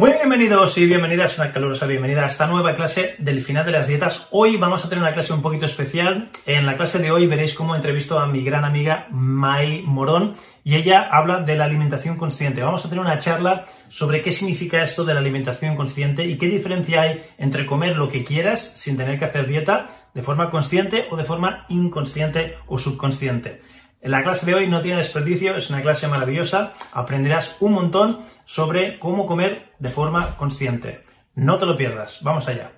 Muy bienvenidos y bienvenidas, una calurosa bienvenida a esta nueva clase del final de las dietas. Hoy vamos a tener una clase un poquito especial. En la clase de hoy veréis cómo entrevisto a mi gran amiga Mai Morón y ella habla de la alimentación consciente. Vamos a tener una charla sobre qué significa esto de la alimentación consciente y qué diferencia hay entre comer lo que quieras sin tener que hacer dieta de forma consciente o de forma inconsciente o subconsciente. La clase de hoy no tiene desperdicio, es una clase maravillosa, aprenderás un montón sobre cómo comer de forma consciente. No te lo pierdas, vamos allá.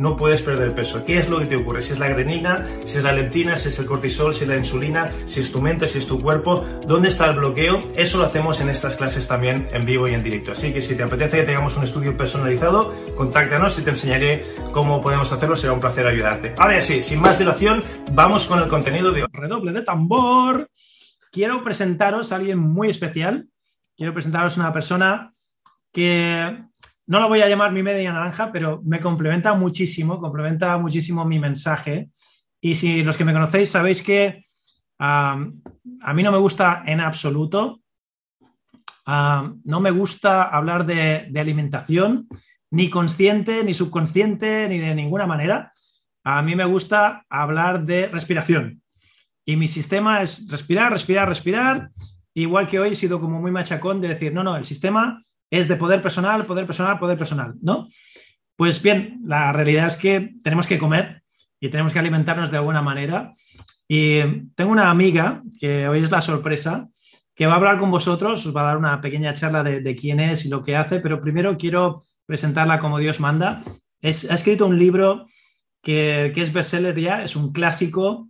no puedes perder peso. ¿Qué es lo que te ocurre? Si es la grenina, si es la leptina, si es el cortisol, si es la insulina, si es tu mente, si es tu cuerpo, ¿dónde está el bloqueo? Eso lo hacemos en estas clases también en vivo y en directo. Así que si te apetece que tengamos un estudio personalizado, contáctanos y te enseñaré cómo podemos hacerlo. Será un placer ayudarte. Ahora sí, sin más dilación, vamos con el contenido de Redoble de tambor. Quiero presentaros a alguien muy especial. Quiero presentaros a una persona que no lo voy a llamar mi media naranja, pero me complementa muchísimo, complementa muchísimo mi mensaje. Y si los que me conocéis sabéis que a mí no me gusta en absoluto, no me gusta hablar de, de, alimentación, ni consciente, ni subconsciente, ni de ninguna manera. A mí me gusta hablar de respiración. Y mi sistema es respirar, respirar, respirar. Igual que hoy he sido como muy machacón de decir, no, no, el sistema es de poder personal, poder personal, poder personal, ¿no? Pues bien, la realidad es que tenemos que comer y tenemos que alimentarnos de alguna manera. Y tengo una amiga, que hoy es la sorpresa, que va a hablar con vosotros, os va a dar una pequeña charla de, quién es y lo que hace, pero primero quiero presentarla como Dios manda. Es, ha escrito un libro que, que es bestseller ya, es un clásico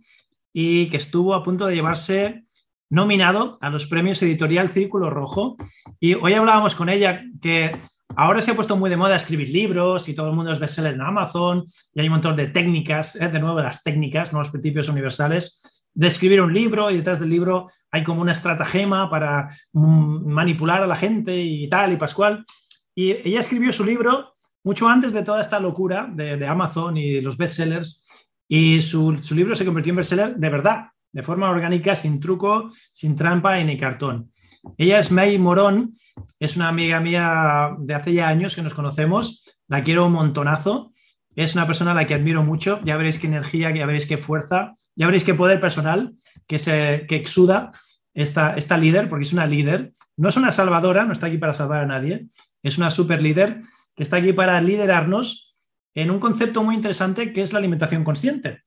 y que estuvo a punto de llevarse nominado a los premios editorial Círculo Rojo. Y hoy hablábamos con ella que ahora se ha puesto muy de moda escribir libros y todo el mundo es bestseller en Amazon y hay un montón de técnicas, ¿eh? de nuevo las técnicas, no los principios universales, de escribir un libro y detrás del libro hay como una estratagema para mm, manipular a la gente y tal y pascual. Y ella escribió su libro mucho antes de toda esta locura de, Amazon y los bestsellers y su, su libro se convirtió en bestseller de verdad de forma orgánica, sin truco, sin trampa y ni cartón. Ella es May Morón, es una amiga mía de hace ya años que nos conocemos, la quiero un montonazo es una persona a la que admiro mucho. Ya veréis qué energía, ya veréis qué fuerza, ya veréis qué poder personal que, exuda esta, esta líder, porque es una líder. No es una salvadora, no está aquí para salvar a nadie. Es una super líder que está aquí para liderarnos en un concepto muy interesante que es la alimentación consciente.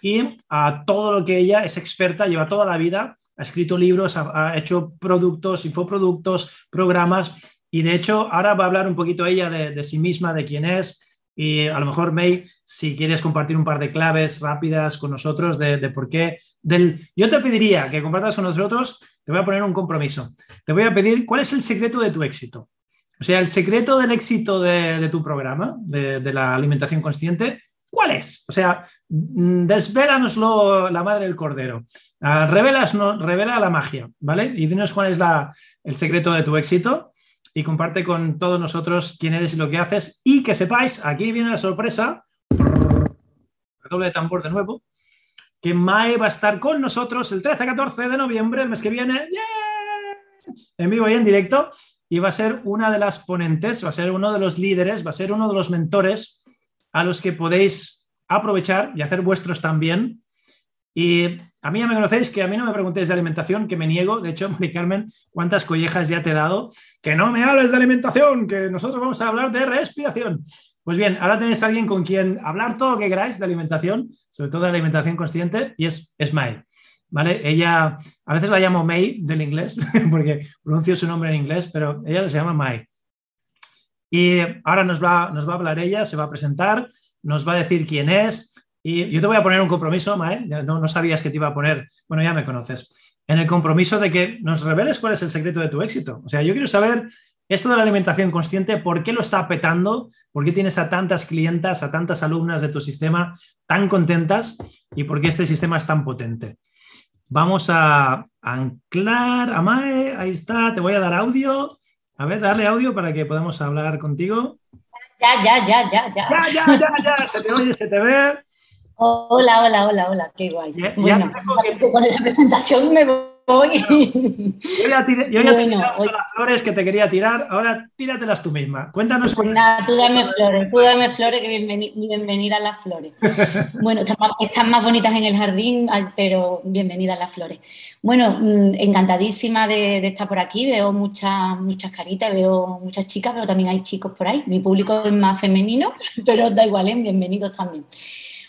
Y a todo lo que ella es experta, lleva toda la vida, ha escrito libros, ha, hecho productos, infoproductos, programas, y de hecho ahora va a hablar un poquito ella de, de sí misma, de quién es, y a lo mejor, May, si quieres compartir un par de claves rápidas con nosotros de, por qué. Del, yo te pediría que compartas con nosotros, te voy a poner un compromiso. Te voy a pedir cuál es el secreto de tu éxito. O sea, el secreto del éxito de, tu programa, de, la alimentación consciente, ¿cuál es? O sea, mm, desvélanoslo la madre del cordero. Uh, revela la magia, ¿vale? Y dinos cuál es el secreto de tu éxito y comparte con todos nosotros quién eres y lo que haces. Y que sepáis, aquí viene la sorpresa, doble de tambor de nuevo, que Mae va a estar con nosotros el 13-14 de noviembre, el mes que viene, en vivo y en directo, y va a ser una de las ponentes, va a ser uno de los líderes, va a ser uno de los mentores a los que podéis aprovechar y hacer vuestros también. Y a mí ya me conocéis que a mí no me preguntéis de alimentación, que me niego. De hecho, Mari Carmen, ¿cuántas collejas ya te he dado? Que no me hables de alimentación, que nosotros vamos a hablar de respiración. Pues bien, ahora tenéis a alguien con quien hablar todo lo que queráis de alimentación, sobre todo de alimentación consciente, y es, es May. ¿Vale? Ella, a veces la llamo May del inglés, porque pronuncio su nombre en inglés, pero ella se llama May. Y ahora nos va, a hablar ella, se va a presentar, nos va a decir quién es, y yo te voy a poner un compromiso, Mae, no, sabías que te iba a poner, bueno, ya me conoces, en el compromiso de que nos reveles cuál es el secreto de tu éxito. O sea, yo quiero saber esto de la alimentación consciente, ¿por qué lo está petando? ¿Por qué tienes a tantas clientas, a tantas alumnas de tu sistema tan contentas? ¿Y por qué este sistema es tan potente? Vamos a anclar a Mae, ahí está, te voy a dar audio. A ver, darle audio para que podamos hablar contigo. Ya, ya, ya, ya, ya. Ya, ya, ya, ya, se te oye, se te ve. Hola, hola, hola, hola, qué guay. bueno, con esa presentación me voy. Yo ya, tiré, yo ya te he tirado todas las flores que te quería tirar, ahora tíratelas tú misma. Cuéntanos cuál Nada, tú dame flores, tú dame flores, que bienvenida a las flores. bueno, están más, bonitas en el jardín, pero bienvenidas las flores. Bueno, mm, encantadísima de, de, estar por aquí, veo muchas, muchas caritas, veo muchas chicas, pero también hay chicos por ahí. Mi público es más femenino, pero da igual, ¿eh? bienvenidos también.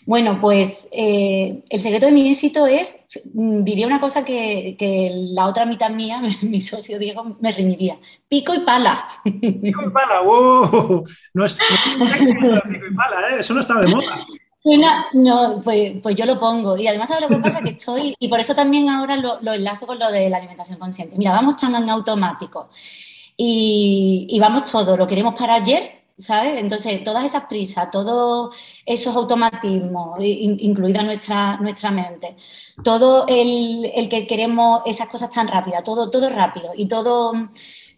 Bueno, pues eh, el secreto de mi éxito es, mm, diría una cosa que, la otra mitad mía, mi socio Diego, me reñiría. Pico y pala. Pico y pala, wow. No es, pico y pala, ¿eh? eso no está de moda. no, pues, pues, yo lo pongo. Y además, lo que pasa? Que estoy, y por eso también ahora lo, lo enlazo con lo de la alimentación consciente. Mira, vamos tan en automático y, y vamos todo, lo queremos para ayer ¿sabes? Entonces, todas esas prisas, todos esos automatismos, incluida nuestra, nuestra mente, todo el, que queremos esas cosas tan rápidas, todo, todo rápido y todo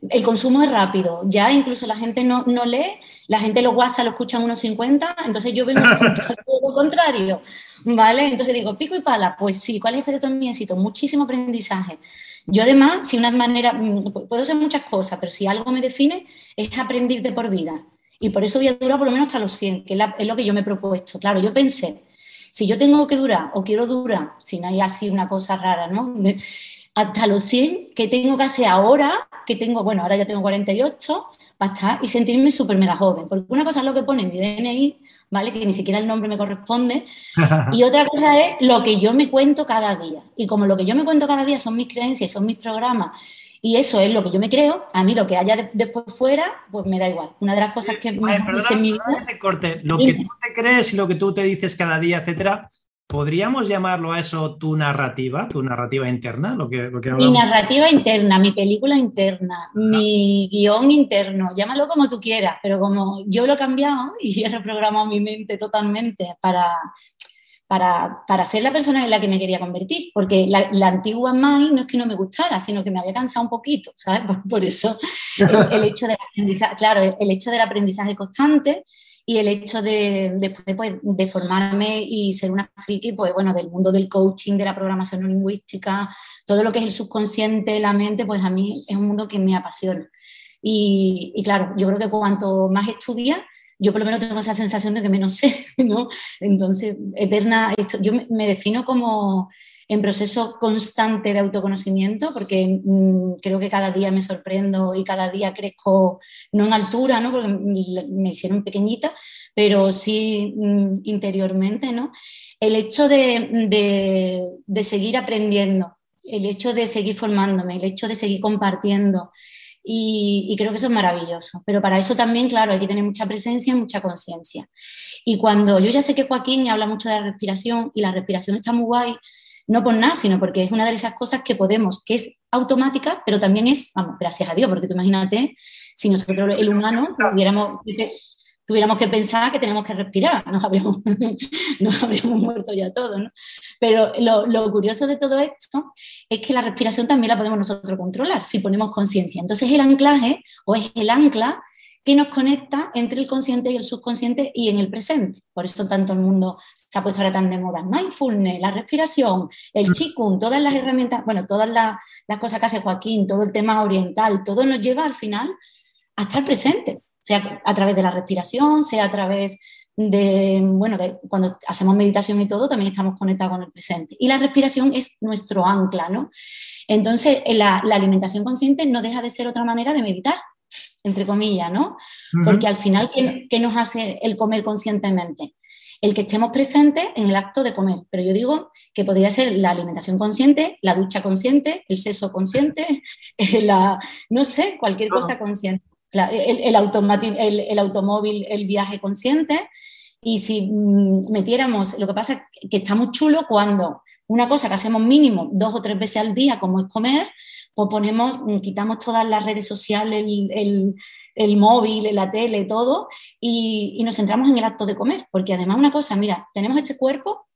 el consumo es rápido. Ya incluso la gente no, lee, la gente los WhatsApp lo escuchan unos 50, entonces yo vengo a todo lo contrario, ¿vale? Entonces digo, pico y pala, pues sí, ¿cuál es el secreto de mi éxito? Muchísimo aprendizaje. Yo además, si una manera, mm, puedo ser muchas cosas, pero si algo me define, es aprender de por vida. Y por eso voy a durar por lo menos hasta los 100, que es, lo que yo me he propuesto. Claro, yo pensé, si yo tengo que durar o quiero durar, si no hay así una cosa rara, ¿no? hasta los 100, que tengo que hacer ahora, que tengo, bueno, ahora ya tengo 48, para estar y sentirme súper mega joven. Porque una cosa es lo que pone en mi DNI, ¿vale? Que ni siquiera el nombre me corresponde. Y otra cosa es lo que yo me cuento cada día. Y como lo que yo me cuento cada día son mis creencias, son mis programas y eso es lo que yo me creo. A mí lo que haya después fuera, pues me da igual. Una de las cosas que me dice mi vida. corte. Lo que tú te crees y lo que tú te dices cada día, etcétera, ¿podríamos llamarlo a eso tu narrativa, tu narrativa interna? Lo que, mi narrativa interna, mi película interna, mi guion interno, llámalo como tú quieras, pero como yo lo he cambiado y he reprogramado mi mente totalmente para para, para, ser la persona en la que me quería convertir, porque la, antigua Mai no es que no me gustara, sino que me había cansado un poquito, ¿sabes? Por, eso el, hecho del aprendizaje, claro, el, hecho del aprendizaje constante y el hecho de, después pues, de formarme y ser una friki, pues bueno, del mundo del coaching, de la programación lingüística, todo lo que es el subconsciente, la mente, pues a mí es un mundo que me apasiona. Y, y claro, yo creo que cuanto más estudias, yo por lo menos tengo esa sensación de que menos sé, ¿no? Entonces, eterna, esto, yo me defino como en proceso constante de autoconocimiento, porque mm, creo que cada día me sorprendo y cada día crezco, no en altura, ¿no? porque me hicieron pequeñita, pero sí mm, interiormente, ¿no? El hecho de, de, seguir aprendiendo, el hecho de seguir formándome, el hecho de seguir compartiendo, y, y, creo que eso es maravilloso. Pero para eso también, claro, hay que tener mucha presencia y mucha conciencia. Y cuando yo ya sé que Joaquín habla mucho de la respiración y la respiración está muy guay, no por nada, sino porque es una de esas cosas que podemos, que es automática, pero también es, vamos, gracias a Dios, porque tú imagínate si nosotros, el humano, tuviéramos, tuviéramos que pensar que tenemos que respirar, nos habríamos, nos habríamos muerto ya todos, ¿no? Pero lo, lo, curioso de todo esto es que la respiración también la podemos nosotros controlar si ponemos conciencia. Entonces el anclaje o es el ancla que nos conecta entre el consciente y el subconsciente y en el presente. Por eso tanto el mundo se ha puesto ahora tan de moda. Mindfulness, la respiración, el chikung, mm. todas las herramientas, bueno, todas las, cosas que hace Joaquín, todo el tema oriental, todo nos lleva al final a estar presente, sea a través de la respiración, sea a través de, bueno, de, cuando hacemos meditación y todo, también estamos conectados con el presente. Y la respiración es nuestro ancla, ¿no? Entonces, la, la alimentación consciente no deja de ser otra manera de meditar, entre comillas, ¿no? Porque al final, ¿qué, nos hace el comer conscientemente? El que estemos presentes en el acto de comer. Pero yo digo que podría ser la alimentación consciente, la ducha consciente, el sexo consciente, la, no sé, cualquier cosa consciente. El, el, automóvil, el viaje consciente. Y si mm, metiéramos, lo que pasa es que está muy chulo cuando una cosa que hacemos mínimo dos o tres veces al día, como es comer, pues ponemos, mm, quitamos todas las redes sociales, el, el, móvil, la tele, todo, y, y, nos centramos en el acto de comer. Porque además una cosa, mira, tenemos este cuerpo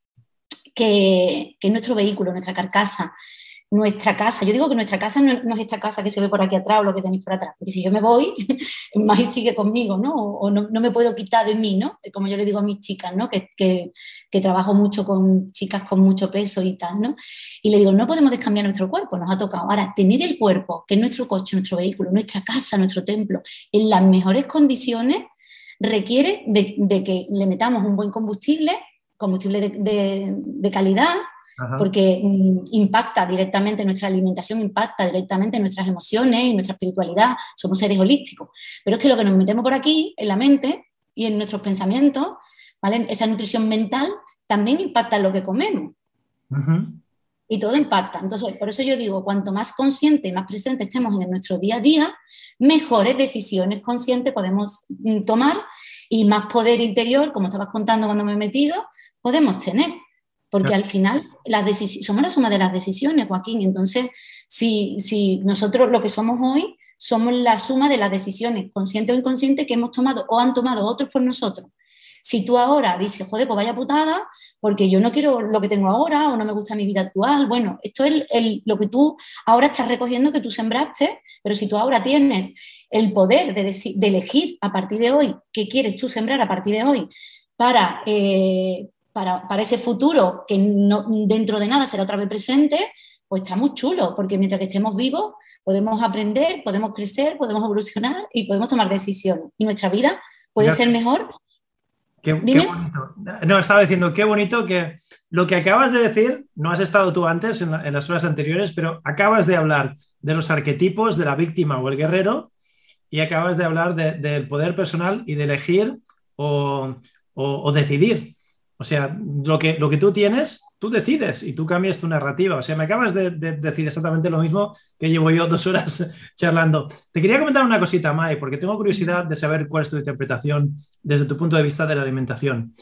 que, que es nuestro vehículo, nuestra carcasa, nuestra casa. Yo digo que nuestra casa no, es esta casa que se ve por aquí atrás o lo que tenéis por atrás, porque si yo me voy, Mai sigue conmigo, ¿no? O no, no, me puedo quitar de mí, ¿no? Como yo le digo a mis chicas, ¿no? Que, que, trabajo mucho con chicas con mucho peso y tal, ¿no? Y le digo, no podemos descambiar nuestro cuerpo, nos ha tocado. Ahora, tener el cuerpo, que es nuestro coche, nuestro vehículo, nuestra casa, nuestro templo, en las mejores condiciones, requiere de, de que le metamos un buen combustible, combustible de, de calidad, porque mm, impacta directamente nuestra alimentación, impacta directamente nuestras emociones y nuestra espiritualidad. Somos seres holísticos. Pero es que lo que nos metemos por aquí, en la mente y en nuestros pensamientos, ¿vale? esa nutrición mental también impacta en lo que comemos. Y todo impacta. Entonces, por eso yo digo, cuanto más consciente y más presente estemos en nuestro día a día, mejores decisiones conscientes podemos mm, tomar y más poder interior, como estabas contando cuando me he metido, podemos tener porque al final las somos la suma de las decisiones, Joaquín. Entonces, si, si nosotros lo que somos hoy somos la suma de las decisiones, conscientes o inconscientes, que hemos tomado o han tomado otros por nosotros. Si tú ahora dices, joder, pues vaya putada, porque yo no quiero lo que tengo ahora o no me gusta mi vida actual, bueno, esto es lo que tú ahora estás recogiendo que tú sembraste, pero si tú ahora tienes el poder de, de elegir a partir de hoy qué quieres tú sembrar a partir de hoy para, eh, para, para, ese futuro que no, dentro de nada será otra vez presente, pues está muy chulo, porque mientras que estemos vivos podemos aprender, podemos crecer, podemos evolucionar y podemos tomar decisiones. Y nuestra vida puede ser mejor. Qué, bonito. No, estaba diciendo, qué bonito que lo que acabas de decir, no has estado tú antes en, las horas anteriores, pero acabas de hablar de los arquetipos de la víctima o el guerrero y acabas de hablar del poder personal y de elegir o, o decidir. O sea, lo que, lo que tú tienes, tú decides y tú cambias tu narrativa. O sea, me acabas de, decir exactamente lo mismo que llevo yo dos horas charlando. Te quería comentar una cosita, Mai, porque tengo curiosidad de saber cuál es tu interpretación desde tu punto de vista de la alimentación.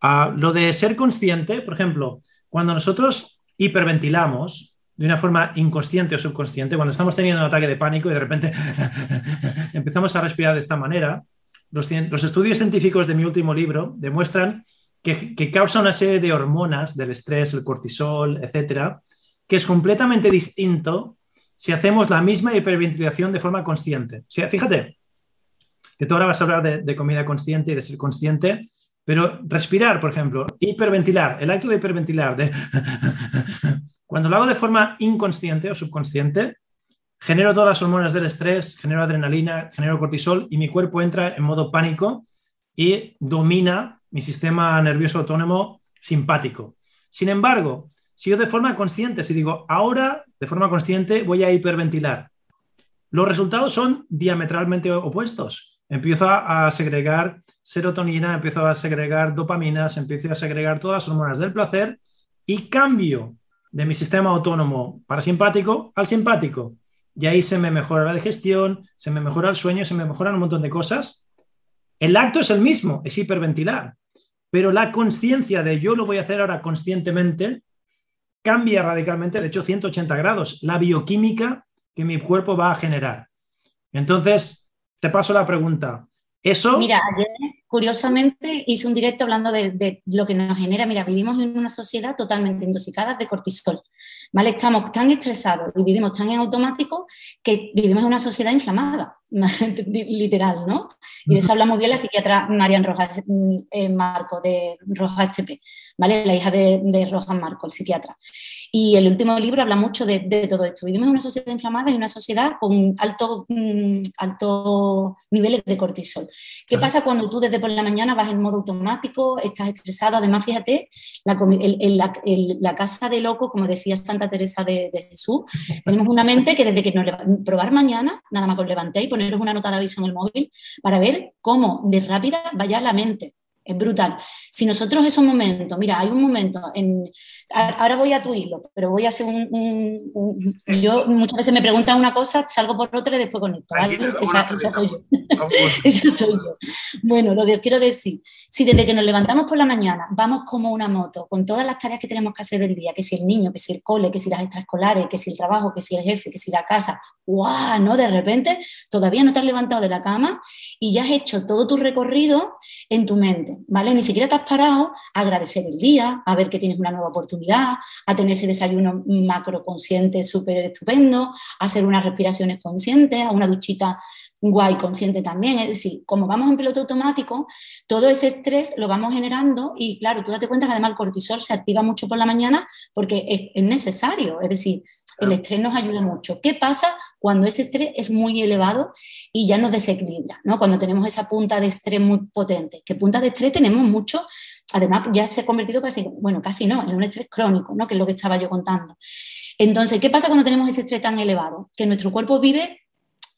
Ah, lo de ser consciente, por ejemplo, cuando nosotros hiperventilamos, de una forma inconsciente o subconsciente, cuando estamos teniendo un ataque de pánico y de repente empezamos a respirar de esta manera, los, estudios científicos de mi último libro demuestran que, causa una serie de hormonas del estrés, el cortisol, etcétera, que es completamente distinto si hacemos la misma hiperventilación de forma consciente. O sea, fíjate que tú ahora vas a hablar de, comida consciente y de ser consciente, pero respirar, por ejemplo, hiperventilar, el acto de hiperventilar, de cuando lo hago de forma inconsciente o subconsciente, genero todas las hormonas del estrés, genero adrenalina, genero cortisol y mi cuerpo entra en modo pánico y domina mi sistema nervioso autónomo simpático. Sin embargo, si yo de forma consciente, si digo, ahora de forma consciente voy a hiperventilar, los resultados son diametralmente opuestos. Empiezo a segregar serotonina, empiezo a segregar dopaminas, empiezo a segregar todas las hormonas del placer y cambio de mi sistema autónomo parasimpático al simpático. Y ahí se me mejora la digestión, se me mejora el sueño, se me mejoran un montón de cosas. El acto es el mismo, es hiperventilar, pero la conciencia de yo lo voy a hacer ahora conscientemente cambia radicalmente, de hecho 180 grados, la bioquímica que mi cuerpo va a generar. Entonces, te paso la pregunta. Eso... Mira, ayer curiosamente hice un directo hablando de, lo que nos genera. Mira, vivimos en una sociedad totalmente intoxicada de cortisol. ¿vale? Estamos tan estresados y vivimos tan en automático que vivimos en una sociedad inflamada, literal, ¿no? Y de eso habla muy bien la psiquiatra Marian Rojas eh, Marco, de Rojas HP, ¿vale? La hija de Rojas Marco, el psiquiatra. Y el último libro habla mucho de, todo esto. Vivimos en una sociedad inflamada y una sociedad con altos mm, alto niveles de cortisol. ¿Qué pasa cuando tú desde por la mañana vas en modo automático, estás estresado? Además, fíjate, la, la, casa de loco, como decía Santa Teresa de, Jesús, tenemos una mente que desde que nos probar mañana, nada más que os levantéis, poneros una nota de aviso en el móvil para ver cómo de rápida vaya la mente es brutal. Si nosotros esos momentos, mira, hay un momento, en, ahora voy a tu hilo, pero voy a hacer un, yo muchas veces me preguntan una cosa, salgo por otra y después conecto, ¿vale? Esa, soy yo. esa soy yo. Bueno, lo que quiero decir, si desde que nos levantamos por la mañana vamos como una moto, con todas las tareas que tenemos que hacer del día, que si el niño, que si el cole, que si las extraescolares, que si el trabajo, que si el jefe, que si la casa, ¡guau! ¿no? De repente todavía no te has levantado de la cama y ya has hecho todo tu recorrido en tu mente. Ni siquiera te has parado a agradecer el día, a ver que tienes una nueva oportunidad, a tener ese desayuno macro consciente súper estupendo, a hacer unas respiraciones conscientes, a una duchita guay consciente también. Es decir, como vamos en piloto automático, todo ese estrés lo vamos generando y claro, tú date cuenta que además el cortisol se activa mucho por la mañana porque es, es necesario. Es decir, el estrés nos ayuda mucho. ¿Qué pasa cuando ese estrés es muy elevado y ya nos desequilibra? ¿no? Cuando tenemos esa punta de estrés muy potente. ¿Qué punta de estrés tenemos mucho? Además, ya se ha convertido casi, bueno, casi no, en un estrés crónico, ¿no? que es lo que estaba yo contando. Entonces, ¿qué pasa cuando tenemos ese estrés tan elevado? Que nuestro cuerpo vive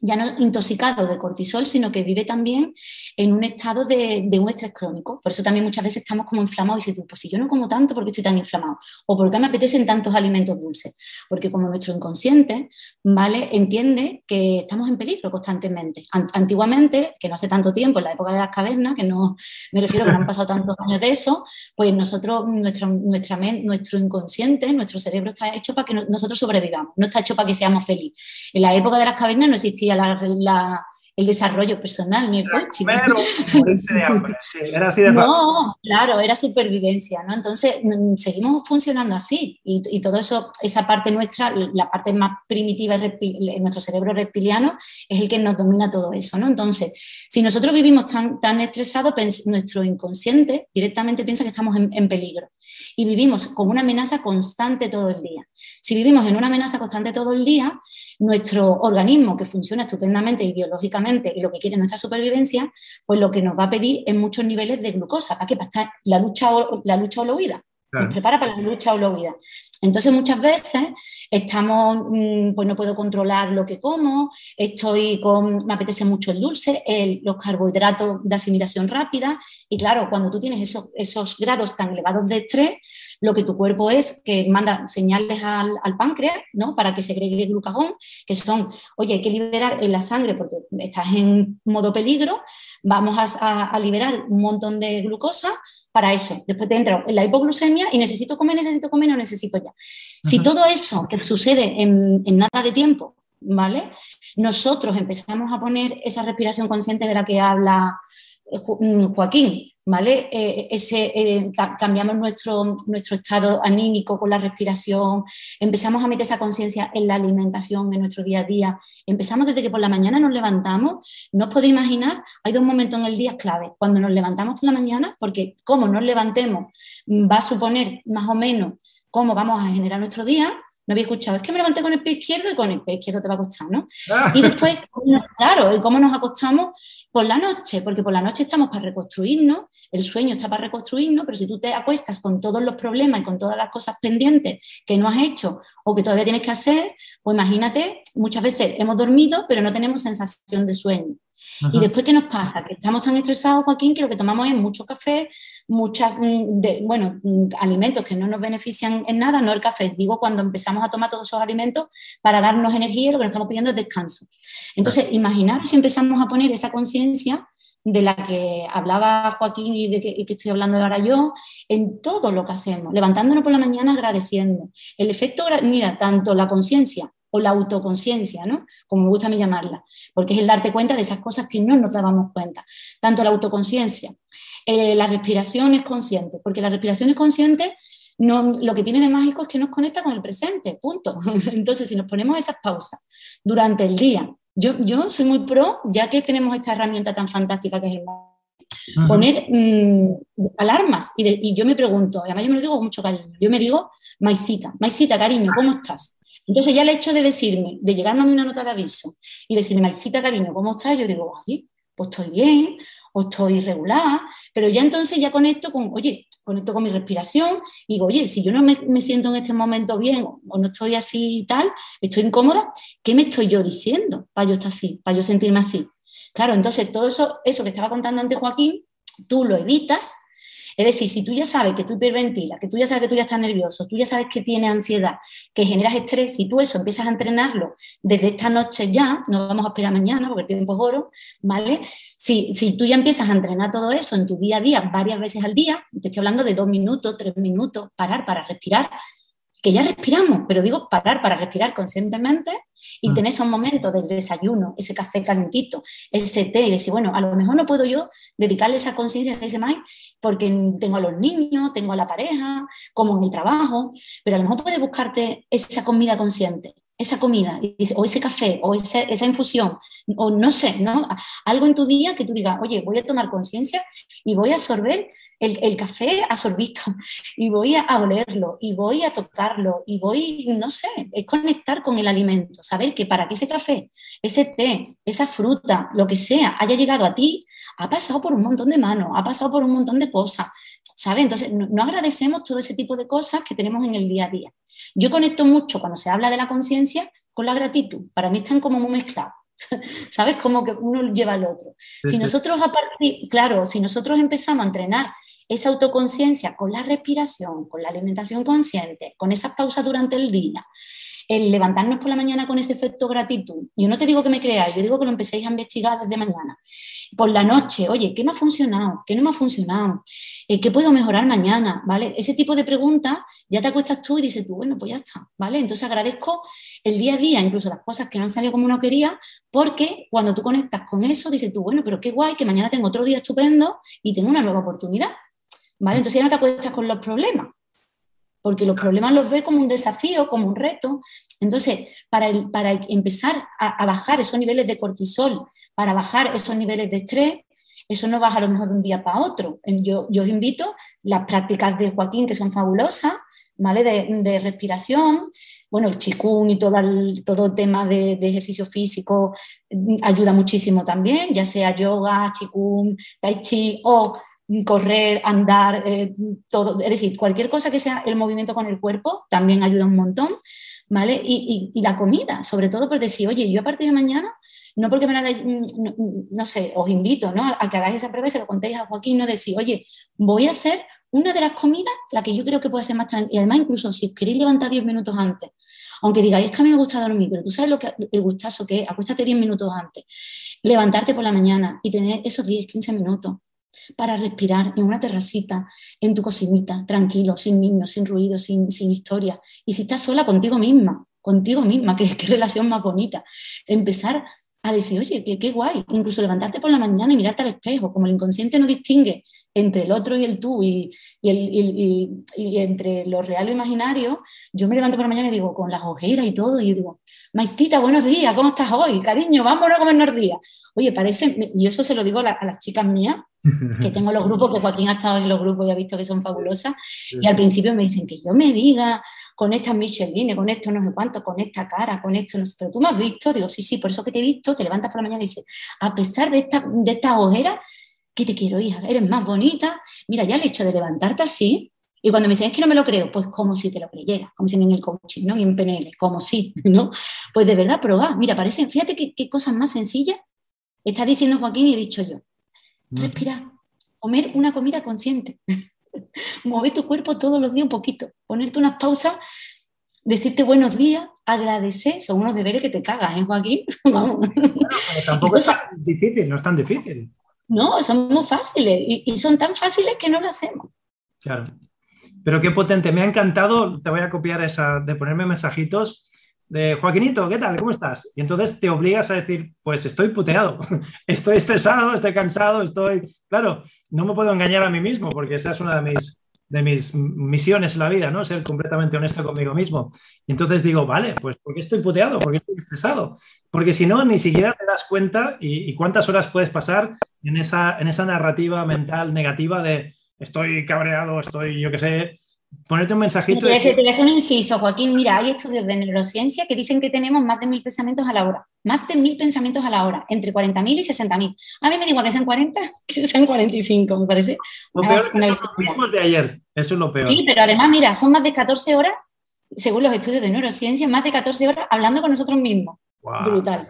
ya no intoxicado de cortisol, sino que vive también en un estado de, un estrés crónico. Por eso también muchas veces estamos como inflamados y dices, pues si yo no como tanto, ¿por qué estoy tan inflamado? ¿O por qué me apetecen tantos alimentos dulces? Porque como nuestro inconsciente, ¿vale? Entiende que estamos en peligro constantemente. Antiguamente, que no hace tanto tiempo, en la época de las cavernas, que no me refiero que no han pasado tantos años de eso, pues nosotros, nuestro, nuestra, nuestro inconsciente, nuestro cerebro está hecho para que nosotros sobrevivamos, no está hecho para que seamos felices. En la época de las cavernas no existía el desarrollo personal ni el coaching. Pero de hambre, era así de No, claro, era supervivencia, ¿no? Entonces, mm, seguimos funcionando así y, y, todo eso, esa parte nuestra, la parte más primitiva de nuestro cerebro reptiliano es el que nos domina todo eso, ¿no? Entonces, si nosotros vivimos tan, tan estresados, nuestro inconsciente directamente piensa que estamos en, en peligro y vivimos con una amenaza constante todo el día. Si vivimos en una amenaza constante todo el día, nuestro organismo, que funciona estupendamente y biológicamente y lo que quiere nuestra supervivencia, pues lo que nos va a pedir es muchos niveles de glucosa. ¿Para qué? Para estar la lucha o la, lucha o la huida. Nos prepara para la lucha o la huida. Entonces muchas veces estamos, mm, pues no puedo controlar lo que como, estoy con, me apetece mucho el dulce, los carbohidratos de asimilación rápida y claro, cuando tú tienes esos, esos, grados tan elevados de estrés, lo que tu cuerpo es que manda señales al, páncreas, ¿no? Para que segregue glucagón, que son, oye, hay que liberar en la sangre porque estás en modo peligro, vamos a, a liberar un montón de glucosa para eso. Después te entra en la hipoglucemia y necesito comer, necesito comer, no necesito ya. Si todo eso que sucede en, nada de tiempo, ¿vale? Nosotros empezamos a poner esa respiración consciente de la que habla eh, mm, Joaquín, ¿vale? Eh, ese, eh, cambiamos nuestro, nuestro estado anímico con la respiración, empezamos a meter esa conciencia en la alimentación, en nuestro día a día, empezamos desde que por la mañana nos levantamos, no os podéis imaginar, hay dos momentos en el día clave, cuando nos levantamos por la mañana, porque como nos levantemos va a suponer más o menos cómo vamos a generar nuestro día, no había escuchado, es que me levanté con el pie izquierdo y con el pie izquierdo te va a costar, ¿no? Ah. Y después, claro, ¿y cómo nos acostamos? Por la noche, porque por la noche estamos para reconstruirnos, el sueño está para reconstruirnos, pero si tú te acuestas con todos los problemas y con todas las cosas pendientes que no has hecho o que todavía tienes que hacer, pues imagínate, muchas veces hemos dormido, pero no tenemos sensación de sueño. Y después, ¿qué nos pasa? Que estamos tan estresados, Joaquín, que lo que tomamos es mucho café, muchas, mm, bueno, mm, alimentos que no nos benefician en nada, no el café, digo cuando empezamos a tomar todos esos alimentos para darnos energía, lo que nos estamos pidiendo es descanso. Entonces, imaginar si empezamos a poner esa conciencia de la que hablaba Joaquín y de que, y que, estoy hablando ahora yo, en todo lo que hacemos, levantándonos por la mañana agradeciendo. El efecto, mira, tanto la conciencia o la autoconciencia, ¿no? Como me gusta a mí llamarla, porque es el darte cuenta de esas cosas que no nos dábamos cuenta. Tanto la autoconciencia, eh, la respiración es consciente, porque la respiración es consciente, no, lo que tiene de mágico es que nos conecta con el presente, punto. Entonces, si nos ponemos esas pausas durante el día, yo, yo soy muy pro, ya que tenemos esta herramienta tan fantástica que es el poner mm, alarmas y, y, yo me pregunto, además yo me lo digo con mucho cariño, yo me digo, Maisita, Maisita, cariño, ¿cómo estás? Entonces ya el hecho de decirme, de llegarme a mí una nota de aviso y decirme, Marcita, cariño, ¿cómo estás? Yo digo, oye, pues estoy bien, o estoy regular, pero ya entonces ya conecto con, oye, conecto con mi respiración y digo, oye, si yo no me, siento en este momento bien o no estoy así y tal, estoy incómoda, ¿qué me estoy yo diciendo para yo estar así, para yo sentirme así? Claro, entonces todo eso, eso que estaba contando antes Joaquín, tú lo evitas es decir, si tú ya sabes que tú hiperventilas, que tú ya sabes que tú ya estás nervioso, tú ya sabes que tienes ansiedad, que generas estrés, si tú eso empiezas a entrenarlo desde esta noche ya, no vamos a esperar mañana porque el tiempo es oro, ¿vale? Si, si tú ya empiezas a entrenar todo eso en tu día a día, varias veces al día, te estoy hablando de dos minutos, tres minutos, parar para respirar, que ya respiramos, pero digo parar para respirar conscientemente y mm. tener esos momentos del desayuno, ese café calentito, ese té, y decir, bueno, a lo mejor no puedo yo dedicarle esa conciencia a ese mind porque tengo a los niños, tengo a la pareja, como en el trabajo, pero a lo mejor puedes buscarte esa comida consciente, esa comida, o ese café, o esa infusión, o no sé, ¿no? Algo en tu día que tú digas, oye, voy a tomar conciencia y voy a absorber el, café absorbido y voy a olerlo y voy a tocarlo y voy, no sé, es conectar con el alimento, saber que para que ese café, ese té, esa fruta, lo que sea, haya llegado a ti, ha pasado por un montón de manos, ha pasado por un montón de cosas, ¿sabes? Entonces, no, agradecemos todo ese tipo de cosas que tenemos en el día a día. Yo conecto mucho cuando se habla de la conciencia con la gratitud. Para mí están como muy mezclados. ¿Sabes? Como que uno lleva al otro. si nosotros, a partir, claro, si nosotros empezamos a entrenar esa autoconciencia con la respiración, con la alimentación consciente, con esas pausas durante el día, el levantarnos por la mañana con ese efecto gratitud. Yo no te digo que me creáis, yo digo que lo empecéis a investigar desde mañana. Por la noche, oye, ¿qué me ha funcionado? ¿Qué no me ha funcionado? Eh, ¿Qué puedo mejorar mañana? ¿Vale? Ese tipo de preguntas ya te acuestas tú y dices tú, bueno, pues ya está, ¿vale? Entonces agradezco el día a día, incluso las cosas que no han salido como uno quería, porque cuando tú conectas con eso, dices tú, bueno, pero qué guay que mañana tengo otro día estupendo y tengo una nueva oportunidad. Entonces ya no te acuestas con los problemas, porque los problemas los ves como un desafío, como un reto. Entonces, para, para empezar a, bajar esos niveles de cortisol, para bajar esos niveles de estrés, eso no baja a lo mejor de un día para otro. Yo, yo os invito, las prácticas de Joaquín, que son fabulosas, ¿vale? De, respiración, bueno, el chikung y todo el, todo tema de, de, ejercicio físico mm, ayuda muchísimo también, ya sea yoga, chikung, tai chi o correr, andar, eh, todo, es decir, cualquier cosa que sea el movimiento con el cuerpo también ayuda un montón, ¿vale? Y, la comida, sobre todo por decir, oye, yo a partir de mañana, no porque me la de, no, sé, os invito, ¿no? A que hagáis esa prueba se lo contéis a Joaquín, no decir, oye, voy a hacer una de las comidas, la que yo creo que puede ser más y además incluso si queréis levantar 10 minutos antes, aunque digáis, es que a mí me gusta dormir, pero tú sabes lo que, el gustazo que es, acuéstate 10 minutos antes, levantarte por la mañana y tener esos 10, 15 minutos para respirar en una terracita, en tu cocinita, tranquilo, sin niños, sin ruido, sin, historia. Y si estás sola contigo misma, contigo misma, qué, qué relación más bonita. Empezar a decir, oye, qué, qué, guay, incluso levantarte por la mañana y mirarte al espejo, como el inconsciente no distingue entre el otro y el tú y, el, entre lo real y lo imaginario, yo me levanto por la mañana y digo, con las ojeras y todo, y digo, Maicita, buenos días, ¿cómo estás hoy? Cariño, vámonos a comernos días. Oye, parece, y eso se lo digo a, las chicas mías, que tengo los grupos, que Joaquín ha estado en los grupos y ha visto que son fabulosas, y al principio me dicen que yo me diga con esta Micheline, con esto no sé cuánto, con esta cara, con esto no sé, pero tú me has visto, digo, sí, sí, por eso que te he visto, te levantas por la mañana y dices, a pesar de esta, de esta ojera, que te quiero, hija, eres más bonita, mira, ya el hecho de levantarte así, y cuando me dicen, es que no me lo creo, pues como si te lo creyeras, como si en el coaching, ¿no? Y en PNL, como si, ¿no? Pues de verdad, probar. Mira, parece, fíjate qué, qué cosas más sencillas está diciendo Joaquín y he dicho yo. Respirar, comer una comida consciente, mover tu cuerpo todos los días un poquito, ponerte unas pausas, decirte buenos días, agradecer, son unos deberes que te cagas, ¿eh, Joaquín? Vamos. pero tampoco es tan difícil, no es tan difícil. No, son muy fáciles y, son tan fáciles que no lo hacemos. Claro. Pero qué potente, me ha encantado, te voy a copiar esa de ponerme mensajitos de Joaquinito, ¿qué tal? ¿Cómo estás? Y entonces te obligas a decir, pues estoy puteado, estoy estresado, estoy cansado, estoy... Claro, no me puedo engañar a mí mismo porque esa es una de mis, de mis misiones en la vida, ¿no? Ser completamente honesto conmigo mismo. Y entonces digo, vale, pues ¿por qué estoy puteado? ¿Por qué estoy estresado? Porque si no, ni siquiera te das cuenta y, y cuántas horas puedes pasar en esa, en esa narrativa mental negativa de estoy cabreado, estoy, yo qué sé, ponerte un mensajito. Te, te dejo un inciso, Joaquín. Mira, hay estudios de neurociencia que dicen que tenemos más de mil pensamientos a la hora. Más de mil pensamientos a la hora, entre 40.000 y 60.000. A mí me digo que sean 40, que sean 45, me parece. Lo peor es que son los mismos de ayer. Eso es lo peor. Sí, pero además, mira, son más de 14 horas, según los estudios de neurociencia, más de 14 horas hablando con nosotros mismos. Brutal.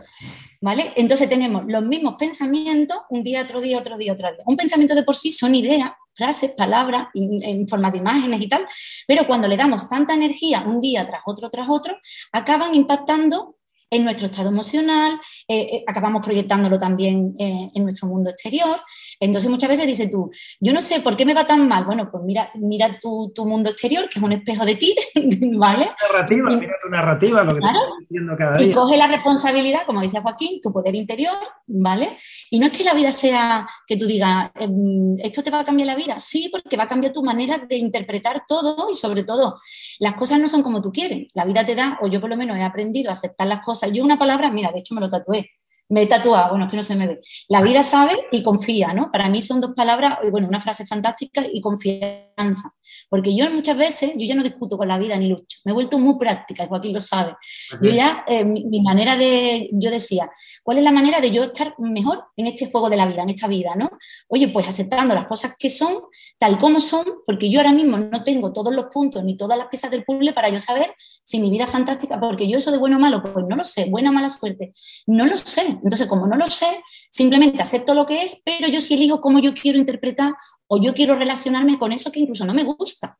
¿Vale? Entonces tenemos los mismos pensamientos un día, otro día, otro día, otro día. Un pensamiento de por sí son ideas, frases, palabras, en forma de imágenes y tal, pero cuando le damos tanta energía un día tras otro, tras otro, acaban impactando en nuestro estado emocional, eh, eh, acabamos proyectándolo también eh, en nuestro mundo exterior. Entonces muchas veces dices tú, yo no sé por qué me va tan mal. Bueno, pues mira, mira tu, mundo exterior, que es un espejo de ti, ¿vale? Narrativa, mira tu narrativa, lo que te estoy diciendo cada día. Y coge la responsabilidad, como dice Joaquín, tu poder interior, ¿vale? Y no es que la vida sea que tú digas, em, esto te va a cambiar la vida, sí, porque va a cambiar tu manera de interpretar todo y sobre todo, las cosas no son como tú quieres. La vida te da, o yo por lo menos he aprendido a aceptar las cosas yo una palabra, mira, de hecho me lo tatué, me he tatuado, bueno, es que no se me ve. La vida sabe y confía, ¿no? Para mí son dos palabras, bueno, una frase fantástica y confianza. Porque yo muchas veces, yo ya no discuto con la vida ni lucho, me he vuelto muy práctica, Joaquín lo sabe. Yo ya, eh, mi, manera de, yo decía, ¿cuál es la manera de yo estar mejor en este juego de la vida, en esta vida, ¿no? Oye, pues aceptando las cosas que son, tal como son, porque yo ahora mismo no tengo todos los puntos ni todas las piezas del puzzle para yo saber si mi vida es fantástica, porque yo eso de bueno o malo, pues no lo sé, buena o mala suerte, no lo sé. Entonces, como no lo sé, simplemente acepto lo que es, pero yo sí elijo cómo yo quiero interpretar o yo quiero relacionarme con eso que incluso no me gusta.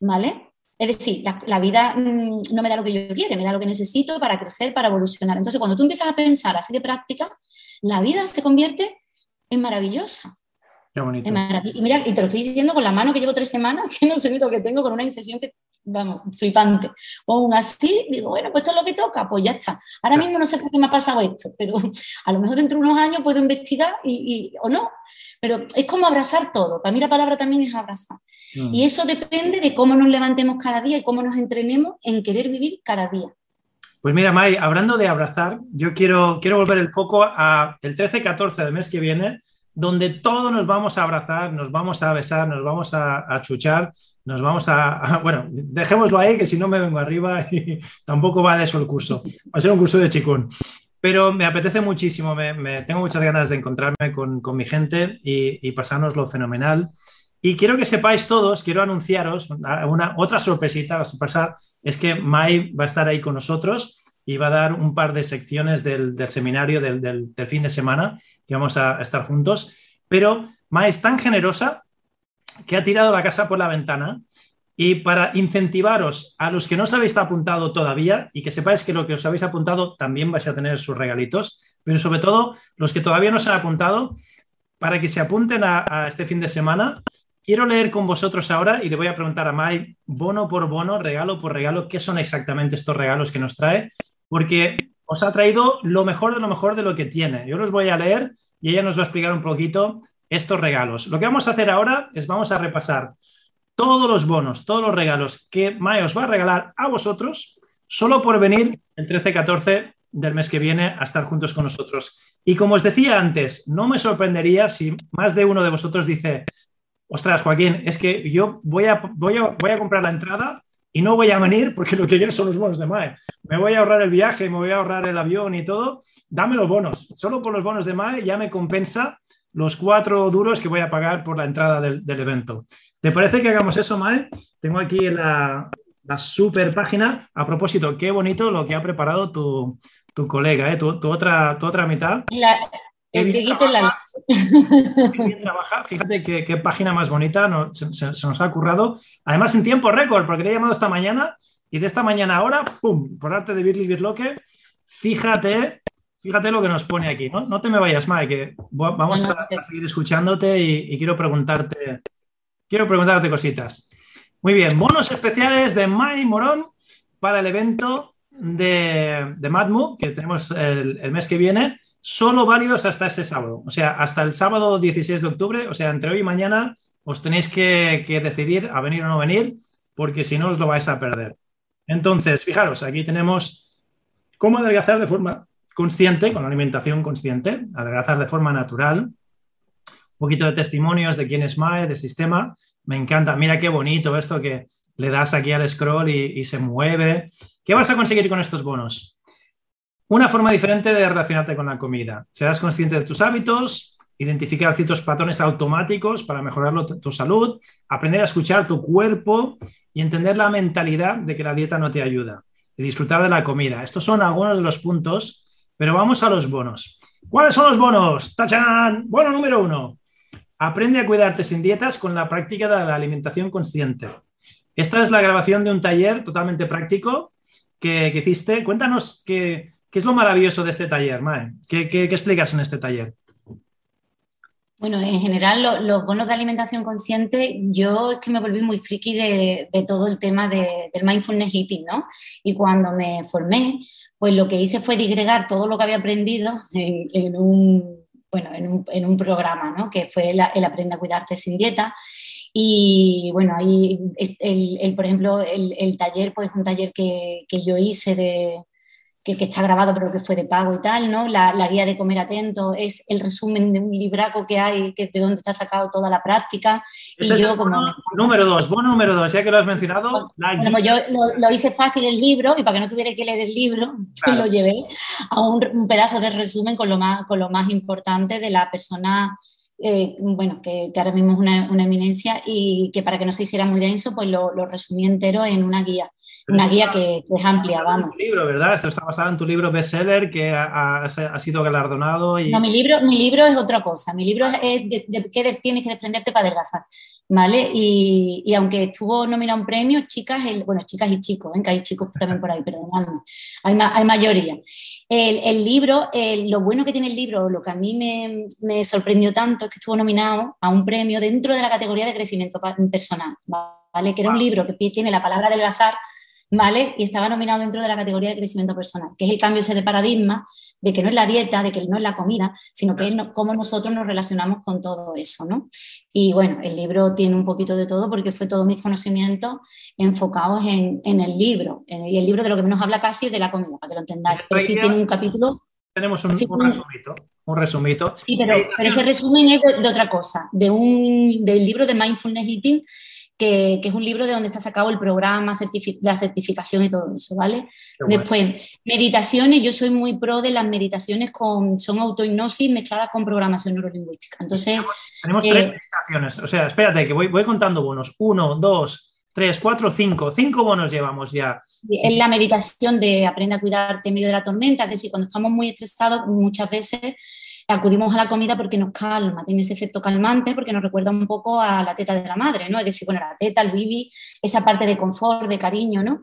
¿Vale? Es decir, la, vida mm, no me da lo que yo quiero, me da lo que necesito para crecer, para evolucionar. Entonces, cuando tú empiezas a pensar así de práctica, la vida se convierte en maravillosa. Qué bonito. y mira, y te lo estoy diciendo con la mano que llevo tres semanas, que no sé ni lo que tengo, con una infección que vamos, flipante. O aún así, digo, bueno, pues esto es lo que toca, pues ya está. Ahora mismo no sé por qué me ha pasado esto, pero a lo mejor dentro de unos años puedo investigar y, o no. Pero es como abrazar todo. Para mí la palabra también es abrazar. Mm. Y eso depende de cómo nos levantemos cada día y cómo nos entrenemos en querer vivir cada día. Pues mira, May, hablando de abrazar, yo quiero, quiero volver el foco a el 13-14 del mes que viene, donde todos nos vamos a abrazar, nos vamos a besar, nos vamos a, a chuchar nos vamos a, bueno, dejémoslo ahí, que si no me vengo arriba y tampoco va de eso el curso. Va a ser un curso de chikun. Pero me apetece muchísimo, me, tengo muchas ganas de encontrarme con, mi gente y, y pasárnoslo fenomenal. Y quiero que sepáis todos, quiero anunciaros una, otra sorpresita, a pasar, es que Mai va a estar ahí con nosotros y va a dar un par de secciones del, seminario del, fin de semana que vamos a estar juntos. Pero Mai es tan generosa que ha tirado la casa por la ventana. Y para incentivaros a los que no os habéis apuntado todavía y que sepáis que lo que os habéis apuntado también vais a tener sus regalitos, pero sobre todo los que todavía no se han apuntado, para que se apunten a, este fin de semana, quiero leer con vosotros ahora y le voy a preguntar a Mai, bono por bono, regalo por regalo, qué son exactamente estos regalos que nos trae, porque os ha traído lo mejor de lo mejor de lo que tiene. Yo los voy a leer y ella nos va a explicar un poquito estos regalos. Lo que vamos a hacer ahora es vamos a repasar todos los bonos, todos los regalos que Mae os va a regalar a vosotros solo por venir el 13-14 del mes que viene a estar juntos con nosotros. Y como os decía antes, no me sorprendería si más de uno de vosotros dice, ostras, Joaquín, es que yo voy a, comprar la entrada y no voy a venir porque lo que quiero son los bonos de MAE. Me voy a ahorrar el viaje, me voy a ahorrar el avión y todo. Dame los bonos. Solo por los bonos de MAE ya me compensa los cuatro duros que voy a pagar por la entrada del, evento. ¿Te parece que hagamos eso, Mae? Tengo aquí la, la super página. A propósito, qué bonito lo que ha preparado tu, tu colega, ¿eh? tu, otra, tu otra mitad. el briguito en la trabaja. Fíjate qué, página más bonita se, nos ha currado. Además, en tiempo récord, porque le he llamado esta mañana y de esta mañana ahora, ¡pum! Por arte de Birli Birloque, fíjate, fíjate lo que nos pone aquí. No, no te me vayas, Mae, que vamos a, seguir escuchándote y, quiero preguntarte, quiero preguntarte cositas. Muy bien, bonos especiales de Mai Morón para el evento de, de Madmu, que tenemos el, mes que viene, solo válidos hasta este sábado. O sea, hasta el sábado 16 de octubre, o sea, entre hoy y mañana os tenéis que, decidir a venir o no venir, porque si no os lo vais a perder. Entonces, fijaros, aquí tenemos cómo adelgazar de forma consciente, con alimentación consciente, adelgazar de forma natural. Un poquito de testimonios de quién es MAE, de sistema. Me encanta. Mira qué bonito esto que le das aquí al scroll y se mueve. ¿Qué vas a conseguir con estos bonos? Una forma diferente de relacionarte con la comida. Serás consciente de tus hábitos, identificar ciertos patrones automáticos para mejorar tu salud, aprender a escuchar tu cuerpo y entender la mentalidad de que la dieta no te ayuda y disfrutar de la comida. Estos son algunos de los puntos, pero vamos a los bonos. ¿Cuáles son los bonos? ¡Tachán! Bono número uno. Aprende a cuidarte sin dietas con la práctica de la alimentación consciente. Esta es la grabación de un taller totalmente práctico que, hiciste. Cuéntanos qué, es lo maravilloso de este taller, Mae. ¿Qué, explicas en este taller? Bueno, en general los bonos de alimentación consciente, yo es que me volví muy friki de, todo el tema del mindfulness eating, ¿no? Y cuando me formé, pues lo que hice fue digregar todo lo que había aprendido en, un, bueno, en un, programa, ¿no? Que fue el, el Aprende a cuidarte sin dieta y bueno, ahí, el, por ejemplo, el, taller, pues un taller que, yo hice de, que, está grabado pero que fue de pago y tal, ¿no? La, guía de comer atento es el resumen de un libraco que hay, que de donde está sacado toda la práctica. y este yo, como número dos, bueno número dos, ya que lo has mencionado. Pues yo lo, hice fácil el libro y para que no tuviera que leer el libro, lo llevé a un, un, pedazo de resumen con lo, más, con lo más importante de la persona eh, bueno, que, ahora mismo es una, eminencia y que para que no se hiciera muy denso, pues lo, resumí entero en una guía, una guía que, es amplia, vamos. Tu libro, ¿verdad? Esto está basado en tu libro bestseller que ha, sido galardonado. Y... No, mi libro, mi libro es otra cosa, mi libro es de, qué tienes que desprenderte para adelgazar, ¿vale? Y, aunque estuvo nominado un premio, chicas, bueno, chicas y chicos, ven que hay chicos también por ahí, perdonadme, hay, hay mayoría. El, libro, lo bueno que tiene el libro, lo que a mí me, sorprendió tanto es que estuvo nominado a un premio dentro de la categoría de crecimiento personal, ¿vale? Que era un libro que tiene la palabra adelgazar ¿vale? Y estaba nominado dentro de la categoría de crecimiento personal, que es el cambio ese de paradigma, de que no es la dieta, de que no es la comida, sino que es cómo nosotros nos relacionamos con todo eso, ¿no? Y bueno, el libro tiene un poquito de todo porque fue todos mis conocimientos enfocados en, el libro. Y el libro de lo que menos habla casi es de la comida, para que lo entendáis. Pero sí tiene un capítulo... Tenemos un, resumito, un resumito. Sí, pero, ese resumen es de, otra cosa, de un, del libro de Mindfulness Eating, que, es un libro de donde está sacado el programa, la certificación y todo eso, ¿vale? Después, meditaciones, yo soy muy pro de las meditaciones con, son autohipnosis mezcladas con programación neurolingüística. Entonces... Tenemos, tres eh, meditaciones, o sea, espérate, que voy, voy contando bonos. Uno, dos, tres, cuatro, cinco. Cinco bonos llevamos ya. Es la meditación de aprende a cuidarte en medio de la tormenta, es decir, cuando estamos muy estresados, muchas veces acudimos a la comida porque nos calma, tiene ese efecto calmante porque nos recuerda un poco a la teta de la madre, ¿no? Es decir, bueno, la teta, el bibi, esa parte de confort, de cariño, ¿no?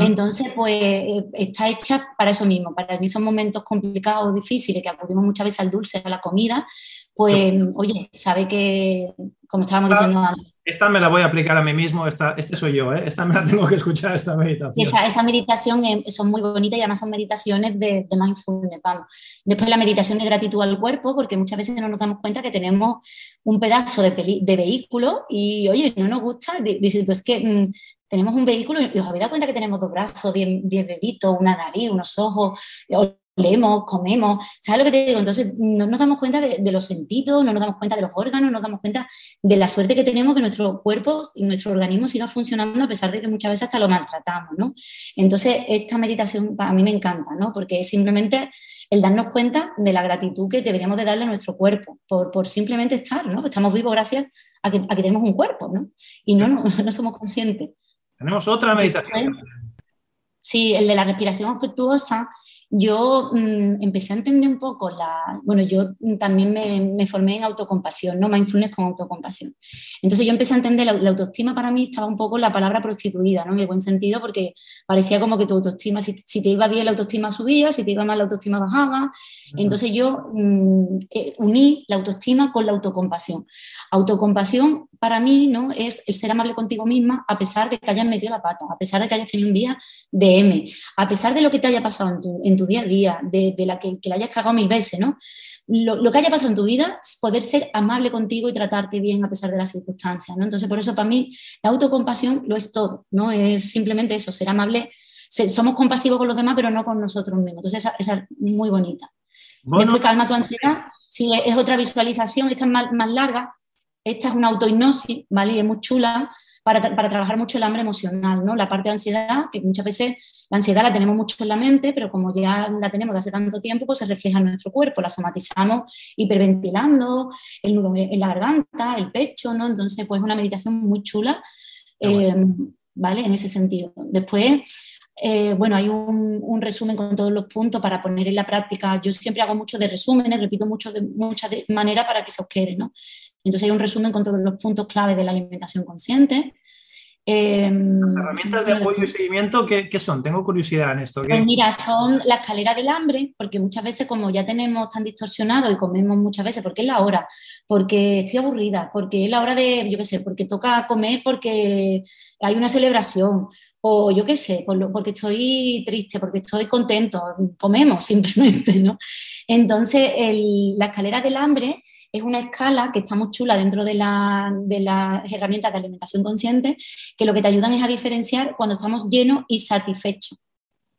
Entonces, pues eh, está hecha para eso mismo, para en esos momentos complicados difíciles que acudimos muchas veces al dulce, a la comida, pues, oye, sabe que, como estábamos diciendo antes, Esta me la voy a aplicar a mí mismo, esta, este soy yo, ¿eh? esta me la tengo que escuchar, esta meditación. Esa, esa meditación son muy bonitas y además son meditaciones de, de mindfulness, vamos. Después la meditación de gratitud al cuerpo, porque muchas veces no nos damos cuenta que tenemos un pedazo de, de vehículo y, oye, no nos gusta, dices tú, es que mm, tenemos un vehículo y os habéis dado cuenta que tenemos dos brazos, diez, diez deditos, una nariz, unos ojos, leemos, comemos, ¿sabes lo que te digo? Entonces no nos damos cuenta de, los sentidos, no nos damos cuenta de los órganos, no nos damos cuenta de la suerte que tenemos que nuestro cuerpo y nuestro organismo siga funcionando a pesar de que muchas veces hasta lo maltratamos, ¿no? Entonces esta meditación para mí me encanta, ¿no? Porque es simplemente el darnos cuenta de la gratitud que deberíamos de darle a nuestro cuerpo por, por simplemente estar, ¿no? Estamos vivos gracias a que, a que tenemos un cuerpo, ¿no? Y no, no, no somos conscientes. Tenemos otra meditación. Sí, el de la respiración afectuosa yo mm, empecé a entender un poco la, bueno, yo también me, formé en autocompasión, ¿no? Mindfulness con autocompasión. Entonces yo empecé a entender la, autoestima para mí estaba un poco la palabra prostituida, ¿no? En el buen sentido, porque parecía como que tu autoestima, si, te iba bien la autoestima subía, si te iba mal la autoestima bajaba. Entonces yo mm, eh, uní la autoestima con la autocompasión. Autocompasión para mí, ¿no? Es el ser amable contigo misma a pesar de que hayas metido la pata, a pesar de que hayas tenido un día de M, a pesar de lo que te haya pasado en tu, en tu día a día, de, la que, la hayas cagado mil veces, ¿no? Lo, que haya pasado en tu vida, poder ser amable contigo y tratarte bien a pesar de las circunstancias, ¿no? Entonces, por eso para mí la autocompasión lo es todo, ¿no? Es simplemente eso, ser amable, somos compasivos con los demás, pero no con nosotros mismos. Entonces, esa, es muy bonita. Después, calma tu ansiedad, sí, es otra visualización, esta es más, más larga, esta es una autohipnosis, ¿vale? Y es muy chula, para, trabajar mucho el hambre emocional, ¿no? La parte de ansiedad, que muchas veces la ansiedad la tenemos mucho en la mente, pero como ya la tenemos de hace tanto tiempo, pues se refleja en nuestro cuerpo, la somatizamos hiperventilando, el nudo en la garganta, el pecho, ¿no? Entonces, pues es una meditación muy chula, eh, ¿vale? En ese sentido. Después, eh, bueno, hay un, resumen con todos los puntos para poner en la práctica. Yo siempre hago mucho de resúmenes, repito mucho de muchas maneras para que se os quede, ¿no? Entonces hay un resumen con todos los puntos clave de la alimentación consciente. Em, Las herramientas de apoyo y seguimiento, ¿qué, son? Tengo curiosidad en esto. Pues mira, son la escalera del hambre, porque muchas veces como ya tenemos tan distorsionado y comemos muchas veces, porque es la hora, porque estoy aburrida, porque es la hora de, yo qué sé, porque toca comer porque hay una celebración, o yo qué sé, porque estoy triste, porque estoy contento, comemos simplemente, ¿no? Entonces, la escalera del hambre es una escala que está muy chula dentro de, las herramientas de alimentación consciente, que lo que te ayudan es a diferenciar cuando estamos llenos y satisfechos.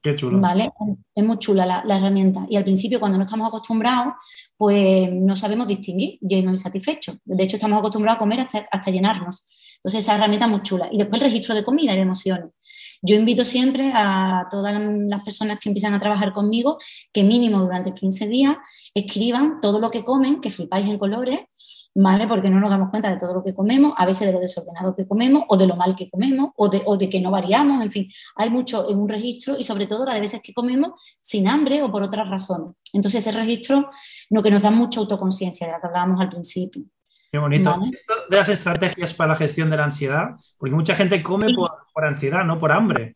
Qué chulo. ¿Vale? Es muy chula la, herramienta. Y al principio, cuando no estamos acostumbrados, pues no sabemos distinguir lleno y satisfecho. De hecho, estamos acostumbrados a comer hasta, hasta llenarnos. Entonces, esa herramienta es muy chula. Y después el registro de comida y de emociones. Yo invito siempre a todas las personas que empiezan a trabajar conmigo que mínimo durante 15 días escriban todo lo que comen, que flipáis en colores, ¿vale? Porque no nos damos cuenta de todo lo que comemos, a veces de lo desordenado que comemos, o de lo mal que comemos, o de, o de que no variamos, en fin, hay mucho en un registro y sobre todo la de veces que comemos sin hambre o por otras razones. Entonces ese registro lo que nos da mucha autoconciencia, de la que hablábamos al principio. Qué bonito. Esto de las estrategias para la gestión de la ansiedad, porque mucha gente come por, ansiedad, no por hambre.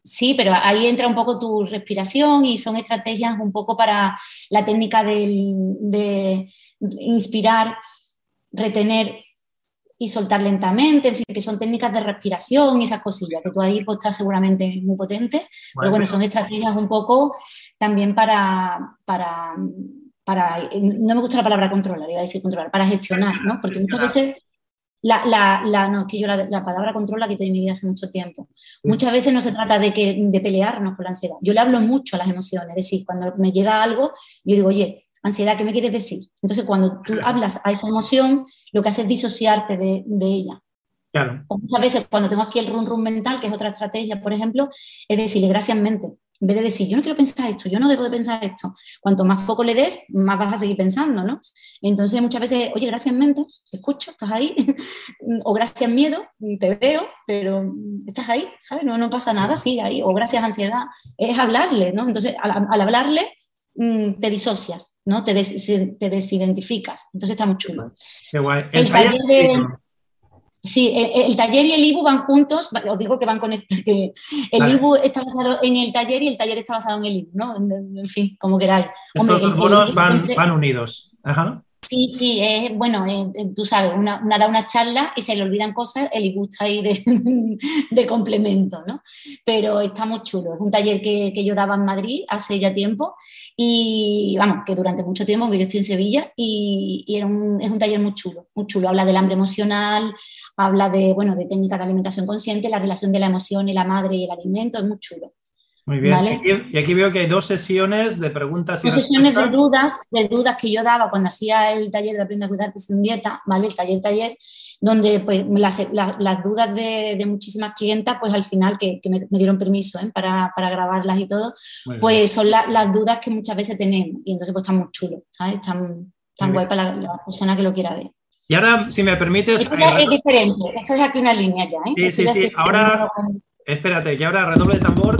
Sí, pero ahí entra un poco tu respiración y son estrategias un poco para la técnica de inspirar, retener y soltar lentamente, en fin, que son técnicas de respiración y esas cosillas, que tú ahí pues, estás seguramente muy potente, pero bueno, son estrategias un poco también para, para para, no me gusta la palabra controlar, iba a decir controlar, para gestionar, ¿no? Porque muchas veces, la, la, no, es que yo la, palabra control la quité de mi vida hace mucho tiempo. Muchas veces no se trata de, que, de pelearnos con la ansiedad. Yo le hablo mucho a las emociones, es decir, cuando me llega algo, yo digo, oye, ansiedad, ¿qué me quieres decir? Entonces, cuando tú hablas a esa emoción, lo que hace es disociarte de, de ella. Claro. O muchas veces, cuando tengo aquí el run run mental, que es otra estrategia, por ejemplo, es decirle gracias mente en vez de decir, yo no quiero pensar esto, yo no debo de pensar esto, cuanto más foco le des, más vas a seguir pensando, ¿no? Entonces muchas veces, oye, gracias mente, te escucho, estás ahí, o gracias miedo, te veo, pero estás ahí, ¿sabes? No, no pasa nada, sí, ahí, o gracias ansiedad, es hablarle, ¿no? Entonces al, hablarle mm, te disocias, ¿no? Te, te, desidentificas, entonces está muy chulo. Qué guay. El, taller de, Sí, el, taller y el IBU van juntos, os digo que van conectados. El IBU está basado en el taller y el taller está basado en el IBU, ¿no? En, fin, como queráis. Estos dos bonos van, van, unidos. Ajá. Sí, sí, es bueno, tú sabes, una, da una charla y se le olvidan cosas, el gusta ahí de, complemento, ¿no? Pero está muy chulo. Es un taller que, que, yo daba en Madrid hace ya tiempo y, vamos, que durante mucho tiempo, yo estoy en Sevilla y, y era un, es un taller muy chulo, muy chulo. Habla del hambre emocional, habla de, bueno, de técnicas de alimentación consciente, la relación de la emoción y la madre y el alimento, es muy chulo. Muy bien. Y, aquí, veo que hay dos sesiones de preguntas y dos sesiones de dudas, de dudas que yo daba cuando hacía el taller de Aprende a cuidarte sin dieta, ¿vale? El taller, taller, donde pues las, las, dudas de, de, muchísimas clientas, pues al final que, que me, dieron permiso ¿eh? para, para, grabarlas y todo, pues son las dudas que muchas veces tenemos. Y entonces pues están muy chulos, ¿sabes? Están, tan guay para la, persona que lo quiera ver. Y ahora, si me permites... Esto ya es diferente, esto es aquí una línea ya, ¿eh? Sí, sí, sí. Ahora, espérate, que ahora redoble de tambor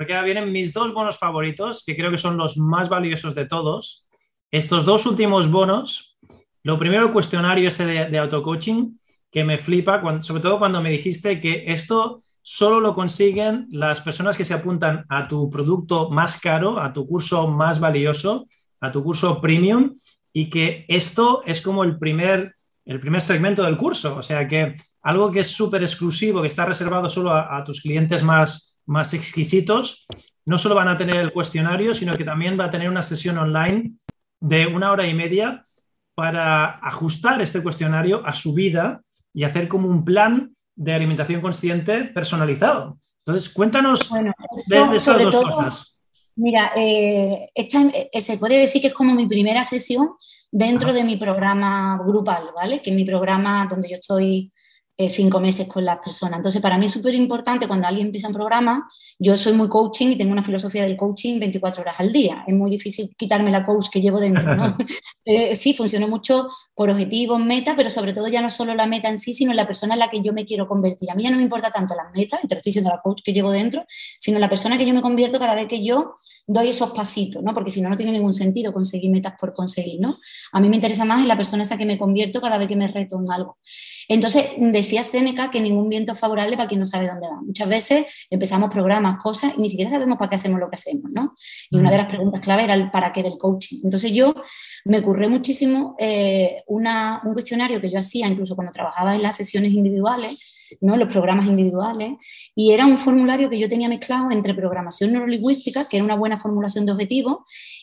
porque ahora vienen mis dos bonos favoritos, que creo que son los más valiosos de todos. Estos dos últimos bonos, lo primero el cuestionario este de, de auto-coaching, que me flipa, sobre todo cuando me dijiste que esto solo lo consiguen las personas que se apuntan a tu producto más caro, a tu curso más valioso, a tu curso premium, y que esto es como el primer, el primer segmento del curso. O sea que algo que es súper exclusivo, que está reservado solo a tus clientes más, más exquisitos, no solo van a tener el cuestionario, sino que también va a tener una sesión online de una hora y media para ajustar este cuestionario a su vida y hacer como un plan de alimentación consciente personalizado. Entonces, cuéntanos de, esas dos cosas. Mira, eh, eh, se puede decir que es como mi primera sesión dentro de mi programa grupal, ¿vale? Que es mi programa donde yo estoy eh, cinco meses con las personas. Entonces, para mí es súper importante cuando alguien empieza un programa, yo soy muy coaching y tengo una filosofía del coaching 24 horas al día. Es muy difícil quitarme la coach que llevo dentro, ¿no? Eh, sí, funciona mucho por objetivos, meta, pero sobre todo ya no solo la meta en sí, sino la persona en la que yo me quiero convertir. A mí ya no me importa tanto las metas, y te lo estoy diciendo la coach que llevo dentro, sino la persona que yo me convierto cada vez que yo doy esos pasitos, ¿no? Porque si no, no tiene ningún sentido conseguir metas por conseguir, ¿no? A mí me interesa más en la persona esa que me convierto cada vez que me reto en algo. Entonces, decía Seneca que ningún viento es favorable para quien no sabe dónde va. Muchas veces empezamos programas, cosas, y ni siquiera sabemos para qué hacemos lo que hacemos, ¿no? Y una de las preguntas clave era el para qué del coaching. Entonces, yo me ocurrió muchísimo eh, un cuestionario que yo hacía incluso cuando trabajaba en las sesiones individuales, ¿no? los programas individuales, y era un formulario que yo tenía mezclado entre programación neurolingüística, que era una buena formulación de objetivos,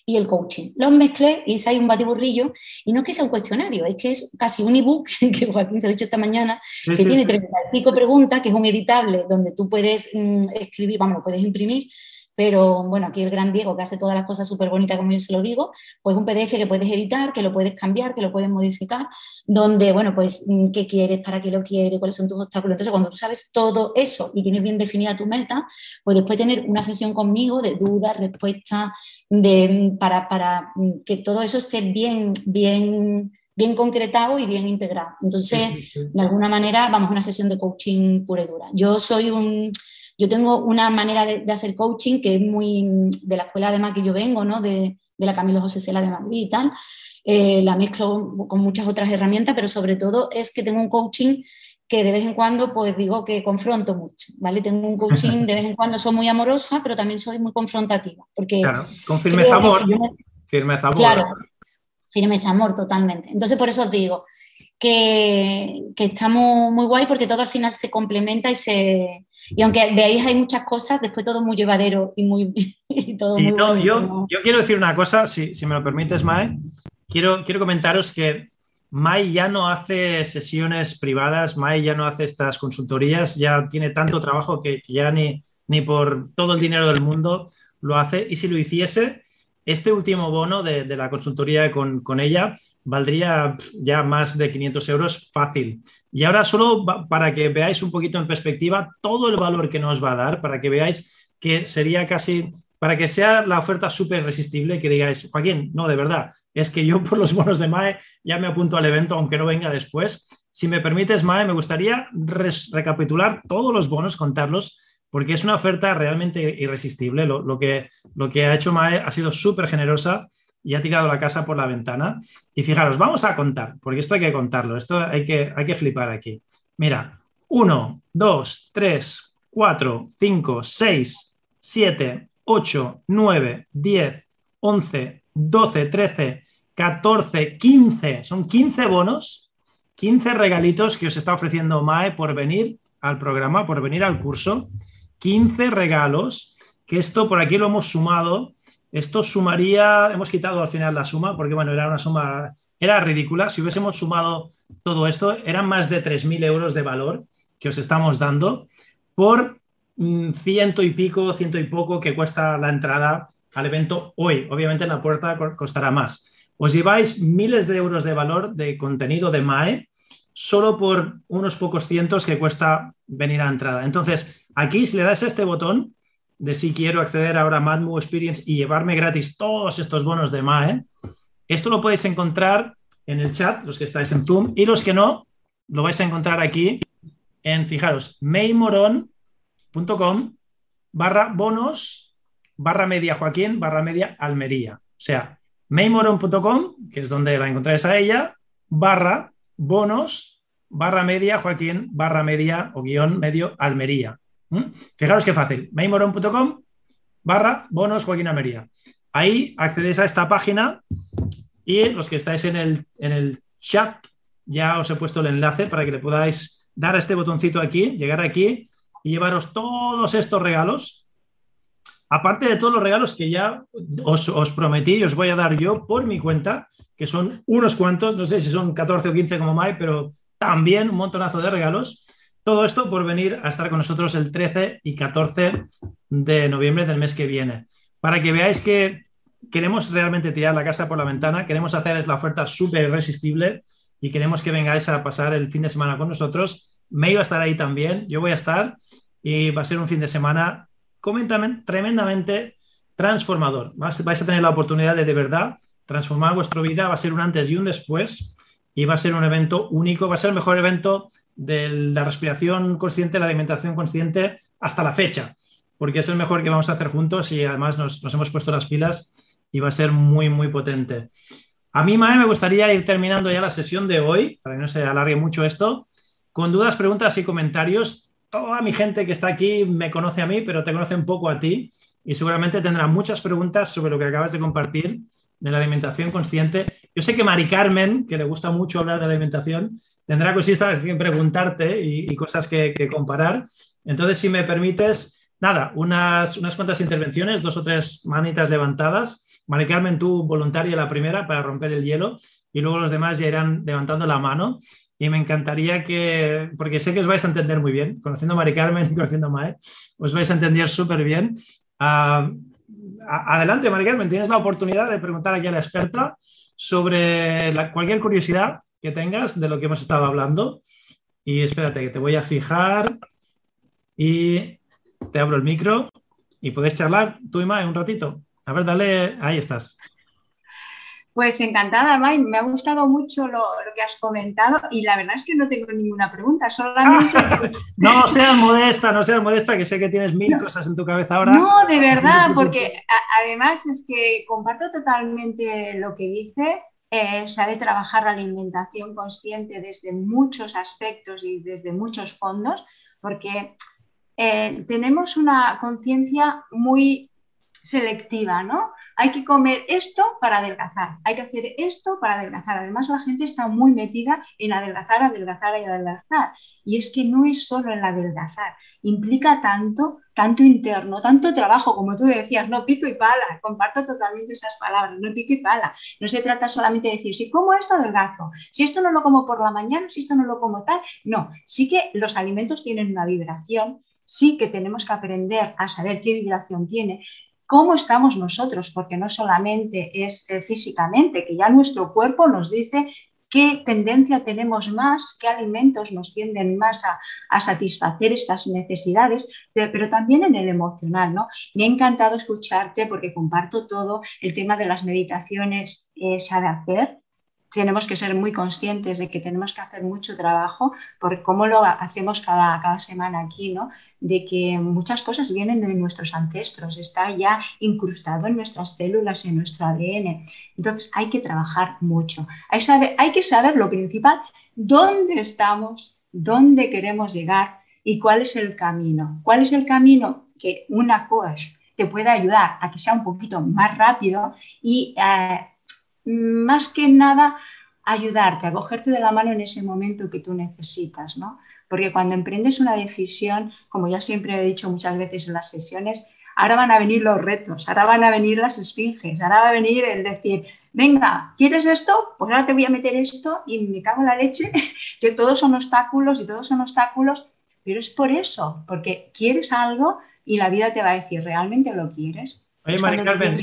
y el coaching. Los mezclé y hice ahí un batiburrillo, y no es que sea un cuestionario, es que es casi un ebook, que Joaquín se lo ha hecho esta mañana, que tiene treinta y pico preguntas, que es un editable, donde tú puedes mm, escribir, vamos, lo puedes imprimir, pero bueno, aquí el gran Diego que hace todas las cosas súper bonitas como yo se lo digo, pues un PDF que puedes editar, que lo puedes cambiar, que lo puedes modificar, donde, bueno, pues mm, qué quieres, para qué lo quieres, cuáles son tus obstáculos. Entonces, cuando tú sabes todo eso y tienes bien definida tu meta, pues después tener una sesión conmigo de dudas, respuestas, de, mm, para, para mm, que todo eso esté bien, bien bien concretado y bien integrado. Entonces, de alguna manera, vamos a una sesión de coaching pura y dura. Yo soy un, yo tengo una manera de, hacer coaching que es muy de la escuela además que yo vengo, ¿no? de, de la Camilo José Cela de Madrid y tal. Eh, la mezclo con muchas otras herramientas, pero sobre todo es que tengo un coaching que de vez en cuando pues digo que confronto mucho, ¿vale? Tengo un coaching de vez en cuando soy muy amorosa, pero también soy muy confrontativa, porque claro, con firmeza amor, firmeza amor. Claro, firmeza amor totalmente. Entonces por eso os digo que, que estamos muy guay porque todo al final se complementa y se, y aunque veáis hay muchas cosas, después todo muy llevadero y muy... todo muy no, yo, yo, quiero decir una cosa, si, si, me lo permites, Mae. Quiero, quiero comentaros que Mai ya no hace sesiones privadas, Mai ya no hace estas consultorías, ya tiene tanto trabajo que ya ni, ni por todo el dinero del mundo lo hace. Y si lo hiciese, este último bono de, de la consultoría con, con, ella valdría ya más de 500 euros fácil. Y ahora solo para que veáis un poquito en perspectiva todo el valor que nos va a dar, para que veáis que sería casi, para que sea la oferta súper irresistible, que digáis, Joaquín, no, de verdad, es que yo por los bonos de MAE ya me apunto al evento, aunque no venga después. Si me permites, MAE, me gustaría recapitular todos los bonos, contarlos, porque es una oferta realmente irresistible. Lo, que, lo que ha hecho MAE ha sido súper generosa y ha tirado la casa por la ventana. Y fijaros, vamos a contar, porque esto hay que contarlo, esto hay que, hay que flipar aquí. Mira, 1, 2, 3, 4, 5, 6, 7, 8, 9, 10, 11, 12, 13, 14, 15, son 15 bonos, 15 regalitos que os está ofreciendo Mae por venir al programa, por venir al curso. 15 regalos, que esto por aquí lo hemos sumado. Esto sumaría, hemos quitado al final la suma, porque bueno, era una suma, era ridícula. Si hubiésemos sumado todo esto, eran más de 3.000 euros de valor que os estamos dando por mm, ciento y pico, ciento y poco que cuesta la entrada al evento hoy. Obviamente en la puerta costará más. Os lleváis miles de euros de valor de contenido de MAE solo por unos pocos cientos que cuesta venir a la entrada. Entonces, aquí si le das a este botón de si quiero acceder ahora a Madmo Experience y llevarme gratis todos estos bonos de MAE, esto lo podéis encontrar en el chat, los que estáis en Zoom, y los que no, lo vais a encontrar aquí en, fijaros, maymoron.com barra bonos barra media Joaquín barra media Almería. O sea, maymoron.com, que es donde la encontráis a ella, barra bonos barra media Joaquín barra media o guion medio Almería. Fijaros qué fácil, maymoron.com barra bonos Joaquín Almería. Ahí accedéis a esta página y los que estáis en el, en el chat ya os he puesto el enlace para que le podáis dar a este botoncito aquí, llegar aquí y llevaros todos estos regalos aparte de todos los regalos que ya os, prometí y os voy a dar yo por mi cuenta, que son unos cuantos, no sé si son 14 o 15 como Mike, pero también un montonazo de regalos. Todo esto por venir a estar con nosotros el 13 y 14 de noviembre del mes que viene. Para que veáis que queremos realmente tirar la casa por la ventana, queremos hacer la oferta súper irresistible y queremos que vengáis a pasar el fin de semana con nosotros. Me iba a estar ahí también, yo voy a estar y va a ser un fin de semana tremendamente transformador. Vais a tener la oportunidad de de verdad transformar vuestra vida, va a ser un antes y un después y va a ser un evento único, va a ser el mejor evento de la respiración consciente, la alimentación consciente hasta la fecha, porque es el mejor que vamos a hacer juntos y además nos, hemos puesto las pilas y va a ser muy, muy potente. A mí, Mae, me gustaría ir terminando ya la sesión de hoy, para que no se alargue mucho esto, con dudas, preguntas y comentarios toda mi gente que está aquí me conoce a mí, pero te conoce un poco a ti y seguramente tendrá muchas preguntas sobre lo que acabas de compartir de la alimentación consciente. Yo sé que Mari Carmen, que le gusta mucho hablar de alimentación, tendrá cositas que preguntarte y, cosas que, comparar. Entonces, si me permites, nada, unas, unas cuantas intervenciones, dos o tres manitas levantadas. Mari Carmen, tú voluntaria la primera para romper el hielo y luego los demás ya irán levantando la mano y me encantaría que, porque sé que os vais a entender muy bien, conociendo a Mari Carmen y conociendo a Mae, os vais a entender súper bien. Ah, adelante, Mari Carmen, tienes la oportunidad de preguntar aquí a la experta sobre cualquier curiosidad que tengas de lo que hemos estado hablando. Y espérate, que te voy a fijar y te abro el micro y podéis charlar tú y Mae un ratito. A ver, dale, ahí estás. Pues encantada, May. Me ha gustado mucho lo, que has comentado y la verdad es que no tengo ninguna pregunta, solamente... no seas modesta, no seas modesta, que sé que tienes mil cosas en tu cabeza ahora. No, de verdad, porque además es que comparto totalmente lo que dice. Eh, se ha de trabajar la alimentación consciente desde muchos aspectos y desde muchos fondos, porque eh, tenemos una conciencia muy selectiva, ¿no? Hay que comer esto para adelgazar, hay que hacer esto para adelgazar. Además, la gente está muy metida en adelgazar, adelgazar y adelgazar. Y es que no es solo el adelgazar, implica tanto, tanto interno, tanto trabajo, como tú decías, no pico y pala. Comparto totalmente esas palabras, no pico y pala. No se trata solamente de decir, si como esto adelgazo, si esto no lo como por la mañana, si esto no lo como tal. No, sí que los alimentos tienen una vibración sí que tenemos que aprender a saber qué vibración tiene, cómo estamos nosotros, porque no solamente es eh, físicamente, que ya nuestro cuerpo nos dice qué tendencia tenemos más, qué alimentos nos tienden más a, satisfacer estas necesidades, pero también en el emocional. ¿no? Me ha encantado escucharte porque comparto todo, el tema de las meditaciones eh, sabe hacer, tenemos que ser muy conscientes de que tenemos que hacer mucho trabajo, por cómo lo hacemos cada, cada semana aquí, ¿no? De que muchas cosas vienen de nuestros ancestros, está ya incrustado en nuestras células, en nuestro ADN. Entonces hay que trabajar mucho. Hay, saber, hay que saber lo principal, dónde estamos, dónde queremos llegar y cuál es el camino. ¿Cuál es el camino que una coach te pueda ayudar a que sea un poquito más rápido y... Eh, más que nada ayudarte, a cogerte de la mano en ese momento que tú necesitas, ¿no? Porque cuando emprendes una decisión, como ya siempre he dicho muchas veces en las sesiones, ahora van a venir los retos, ahora van a venir las esfinges, ahora va a venir el decir, venga, ¿quieres esto? Pues ahora te voy a meter esto y me cago en la leche, que todos son obstáculos y todos son obstáculos, pero es por eso, porque quieres algo y la vida te va a decir, ¿realmente lo quieres? Oye, María Carmen,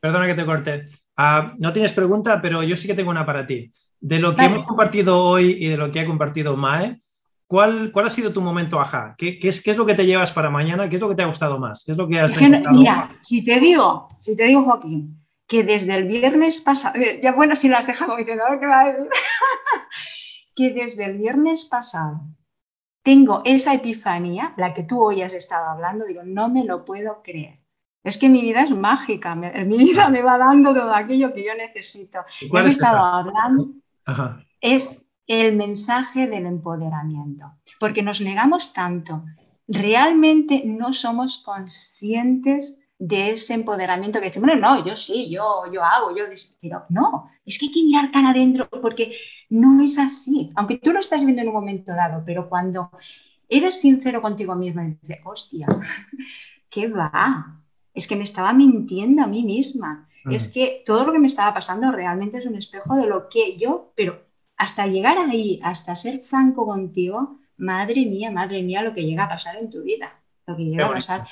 perdona que te corte. Ah, no tienes pregunta, pero yo sí que tengo una para ti. De lo que hemos compartido hoy y de lo que ha compartido Mae, ¿cuál, cuál ha sido tu momento ajá? ¿Qué, es, ¿Qué, es, lo que te llevas para mañana? ¿Qué es lo que te ha gustado más? ¿Qué es lo que has Mira, si te digo, si te digo, Joaquín, que desde el viernes pasado, eh, ya bueno, si lo has dejado diciendo, ¿qué va a decir? que desde el viernes pasado tengo esa epifanía, la que tú hoy has estado hablando, digo, no me lo puedo creer. Es que mi vida es mágica, mi vida me va dando todo aquello que yo necesito. Y has estado hablando, es el mensaje del empoderamiento, porque nos negamos tanto, realmente no somos conscientes de ese empoderamiento que decimos, bueno, no, yo sí, yo, yo hago, yo, pero no, es que hay que mirar tan adentro porque no es así, aunque tú lo estás viendo en un momento dado, pero cuando eres sincero contigo mismo y dices, hostia, ¿qué va? Es que me estaba mintiendo a mí misma. Es que todo lo que me estaba pasando realmente es un espejo de lo que yo, pero hasta llegar ahí, hasta ser franco contigo, madre mía, madre mía, lo que llega a pasar en tu vida, lo que llega a pasar.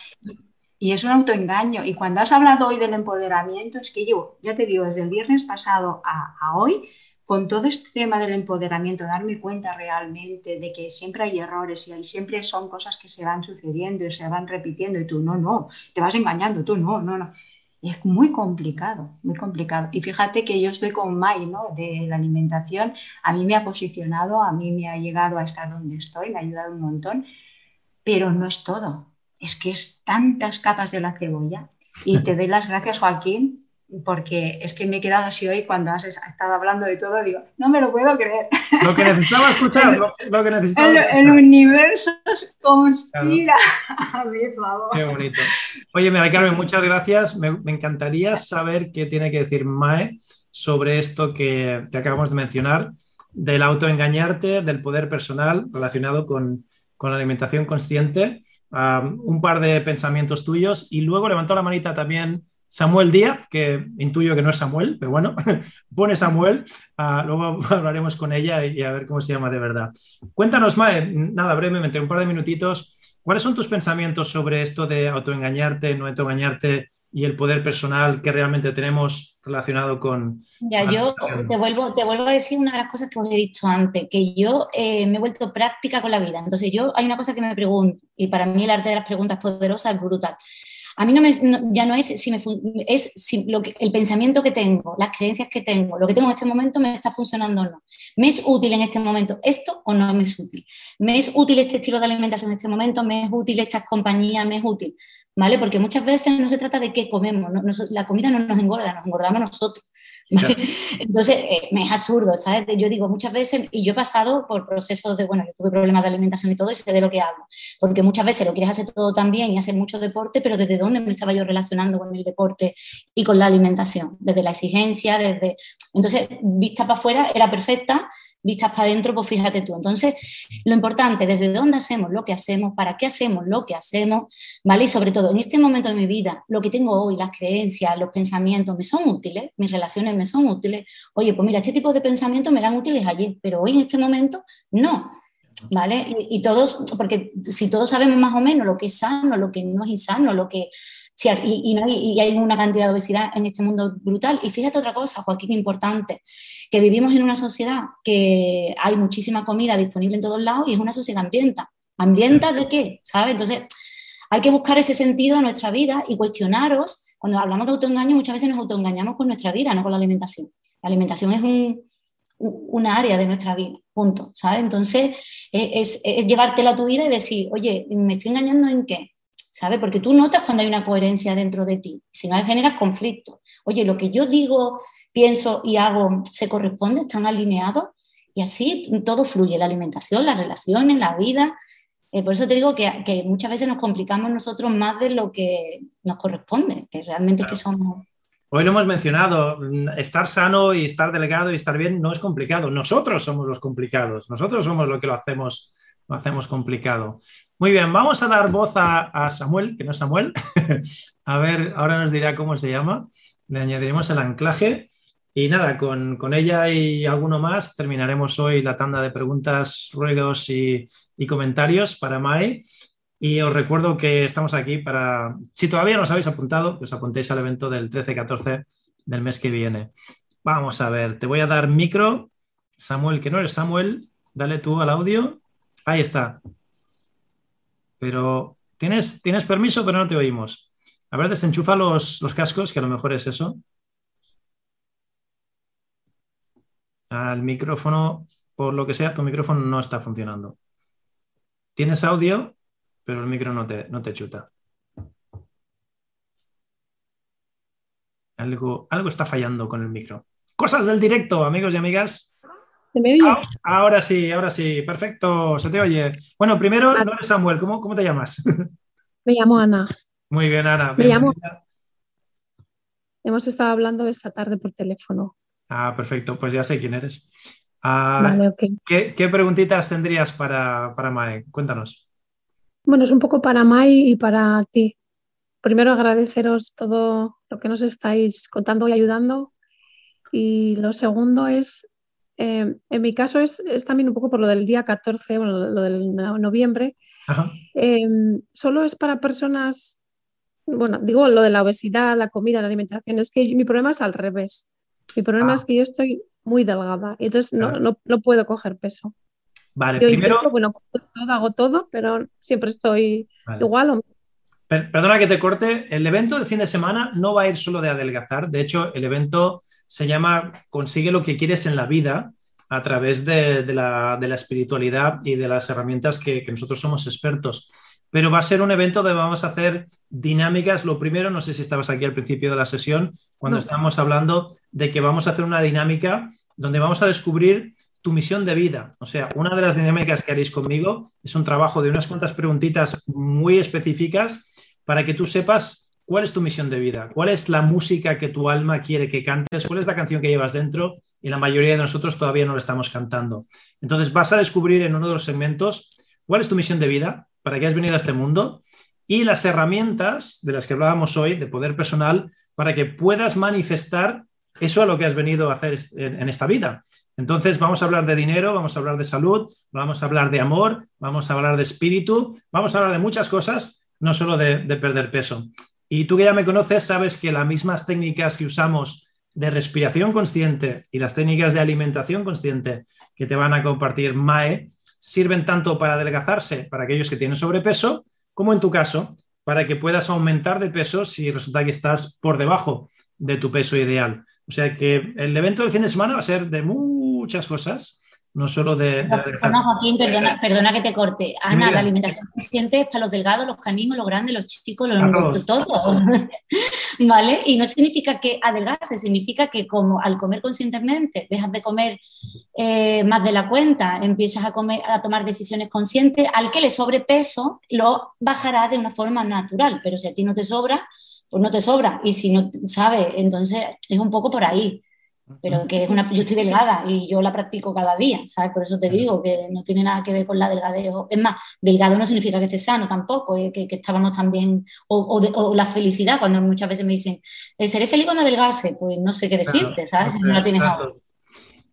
Y, es un autoengaño. Y cuando has hablado hoy del empoderamiento, es que yo, ya te digo, desde el viernes pasado a, a hoy, con todo este tema del empoderamiento, darme cuenta realmente de que siempre hay errores y siempre son cosas que se van sucediendo y se van repitiendo y tú no, no, te vas engañando, tú no, no, no. es muy complicado, muy complicado. Y fíjate que yo estoy con Mai, ¿no? De la alimentación, a mí me ha posicionado, a mí me ha llegado a estar donde estoy, me ha ayudado un montón, pero no es todo. Es que es tantas capas de la cebolla. Y te doy las gracias, Joaquín, porque es que me he quedado así hoy cuando has estado hablando de todo, digo, no me lo puedo creer. Lo que necesitaba escuchar, lo, que necesitaba. El, el universo conspira a mi favor. Qué bonito. Oye, Mira Carmen, muchas gracias. Me, me, encantaría saber qué tiene que decir Mae sobre esto que te acabamos de mencionar, del autoengañarte, del poder personal relacionado con, con la alimentación consciente. un par de pensamientos tuyos y luego levantó la manita también Samuel Díaz, que intuyo que no es Samuel, pero bueno, pone Samuel, uh, luego hablaremos con ella y, a ver cómo se llama de verdad. Cuéntanos, Mae, nada, brevemente, un par de minutitos, ¿cuáles son tus pensamientos sobre esto de autoengañarte, no autoengañarte y el poder personal que realmente tenemos relacionado con... Ya, yo te vuelvo, te vuelvo a decir una de las cosas que os he dicho antes, que yo eh, me he vuelto práctica con la vida. Entonces yo, hay una cosa que me pregunto, y para mí el arte de las preguntas poderosas es brutal. A mí no me, ya no es, si me, es si lo que, el pensamiento que tengo, las creencias que tengo, lo que tengo en este momento me está funcionando o no. ¿Me es útil en este momento esto o no me es útil? ¿Me es útil este estilo de alimentación en este momento? ¿Me es útil esta compañía? ¿Me es útil? ¿Vale? Porque muchas veces no se trata de qué comemos, la comida no nos engorda, nos engordamos nosotros. Entonces, eh, me es absurdo, ¿sabes? Yo digo muchas veces, y yo he pasado por procesos de, bueno, yo tuve problemas de alimentación y todo, y sé de lo que hablo, porque muchas veces lo quieres hacer todo tan bien y hacer mucho deporte, pero ¿desde dónde me estaba yo relacionando con el deporte y con la alimentación? Desde la exigencia, desde... Entonces, vista para afuera era perfecta, vistas para adentro, pues fíjate tú. Entonces, lo importante, desde dónde hacemos lo que hacemos, para qué hacemos lo que hacemos, ¿vale? Y sobre todo, en este momento de mi vida, lo que tengo hoy, las creencias, los pensamientos, me son útiles, mis relaciones me son útiles. Oye, pues mira, este tipo de pensamientos me eran útiles ayer, pero hoy en este momento no. ¿Vale? Y, todos, porque si todos sabemos más o menos lo que es sano, lo que no es insano, lo que, y, hay una cantidad de obesidad en este mundo brutal. Y fíjate otra cosa, Joaquín, importante, que vivimos en una sociedad que hay muchísima comida disponible en todos lados y es una sociedad hambrienta. ¿Hambrienta de qué? ¿Sabes? Entonces, hay que buscar ese sentido en nuestra vida y cuestionaros. Cuando hablamos de autoengaño, muchas veces nos autoengañamos con nuestra vida, no con la alimentación. La alimentación es un, una área de nuestra vida, punto, ¿sabes? Entonces, es, es llevártela a tu vida y decir, oye, ¿me estoy engañando en qué? ¿Sabes? Porque tú notas cuando hay una coherencia dentro de ti, si no generas conflicto. Oye, lo que yo digo, pienso y hago se corresponde, están alineados y así todo fluye, la alimentación, las relaciones, la vida. Eh, por eso te digo que, muchas veces nos complicamos nosotros más de lo que nos corresponde, que realmente es que somos Hoy lo hemos mencionado, estar sano y estar delgado y estar bien no es complicado. Nosotros somos los complicados, nosotros somos lo que lo hacemos, lo hacemos complicado. Muy bien, vamos a dar voz a, Samuel, que no es Samuel. a ver, ahora nos dirá cómo se llama. Le añadiremos el anclaje. Y nada, con, ella y alguno más terminaremos hoy la tanda de preguntas, ruegos y, y comentarios para Mai. Y os recuerdo que estamos aquí para, si todavía no os habéis apuntado, que os apuntéis al evento del 13-14 del mes que viene. Vamos a ver, te voy a dar micro. Samuel, que no eres Samuel, dale tú al audio. Ahí está. Pero tienes, tienes permiso, pero no te oímos. A ver, desenchufa los, los cascos, que a lo mejor es eso. Al micrófono, por lo que sea, tu micrófono no está funcionando. ¿Tienes audio? pero el micro no te, no te chuta. Algo, algo está fallando con el micro. Cosas del directo, amigos y amigas. ¿Se me oye? Ah, ahora sí, ahora sí, perfecto, se te oye. Bueno, primero, no eres Samuel, ¿cómo, ¿cómo te llamas? Me llamo Ana. Muy bien, Ana. Me llamo. Hemos estado hablando esta tarde por teléfono. Ah, perfecto, pues ya sé quién eres. Ah, vale. ¿qué, preguntitas tendrías para, para Mae? Cuéntanos. Bueno, es un poco para Mai y para ti. Primero agradeceros todo lo que nos estáis contando y ayudando. Y lo segundo es, eh, en mi caso es, también un poco por lo del día 14, bueno, lo del noviembre. Eh, solo es para personas, bueno, digo lo de la obesidad, la comida, la alimentación, es que mi problema es al revés. Mi problema ah. es que yo estoy muy delgada y entonces no, no puedo coger peso. Vale, primero. bueno, hago todo, pero siempre estoy igual. Perdona que te corte. El evento del fin de semana no va a ir solo de adelgazar. De hecho, el evento se llama Consigue lo que quieres en la vida a través de, la, espiritualidad y de las herramientas que, nosotros somos expertos. Pero va a ser un evento donde vamos a hacer dinámicas. Lo primero, no sé si estabas aquí al principio de la sesión, cuando estábamos hablando de que vamos a hacer una dinámica donde vamos a descubrir tu misión de vida. O sea, una de las dinámicas que haréis conmigo es un trabajo de unas cuantas preguntitas muy específicas para que tú sepas cuál es tu misión de vida, cuál es la música que tu alma quiere que cantes, cuál es la canción que llevas dentro y la mayoría de nosotros todavía no la estamos cantando. Entonces vas a descubrir en uno de los segmentos cuál es tu misión de vida, para qué has venido a este mundo y las herramientas de las que hablábamos hoy de poder personal para que puedas manifestar eso a lo que has venido a hacer en esta vida. Entonces vamos a hablar de dinero, vamos a hablar de salud, vamos a hablar de amor, vamos a hablar de espíritu, vamos a hablar de muchas cosas, no solo de, perder peso. Y tú que ya me conoces, sabes que las mismas técnicas que usamos de respiración consciente y las técnicas de alimentación consciente que te van a compartir MAE sirven tanto para adelgazarse para aquellos que tienen sobrepeso, como en tu caso, para que puedas aumentar de peso si resulta que estás por debajo de tu peso ideal. O sea que el evento del fin de semana va a ser de muchas cosas, no solo de... Perdona, Joaquín, perdona, que te corte. Ana, la alimentación consciente es para los delgados, los caninos, los grandes, los chicos, los todos. ¿Vale? Y no significa que adelgase, significa que como al comer conscientemente dejas de comer eh, más de la cuenta, empiezas a, comer, a tomar decisiones conscientes, al que le sobre peso lo bajará de una forma natural, pero si a ti no te sobra, pues no te sobra. Y si no sabes, entonces es un poco por ahí. Pero que es una, yo estoy delgada y yo la practico cada día, ¿sabes? Por eso te digo que no tiene nada que ver con la delgadez. Es más, delgado no significa que esté sano tampoco, eh, que, que, estábamos también, o, o, la felicidad, cuando muchas veces me dicen, eh, ¿seré feliz cuando adelgase? Pues no sé qué decirte, ¿sabes? Si no la tienes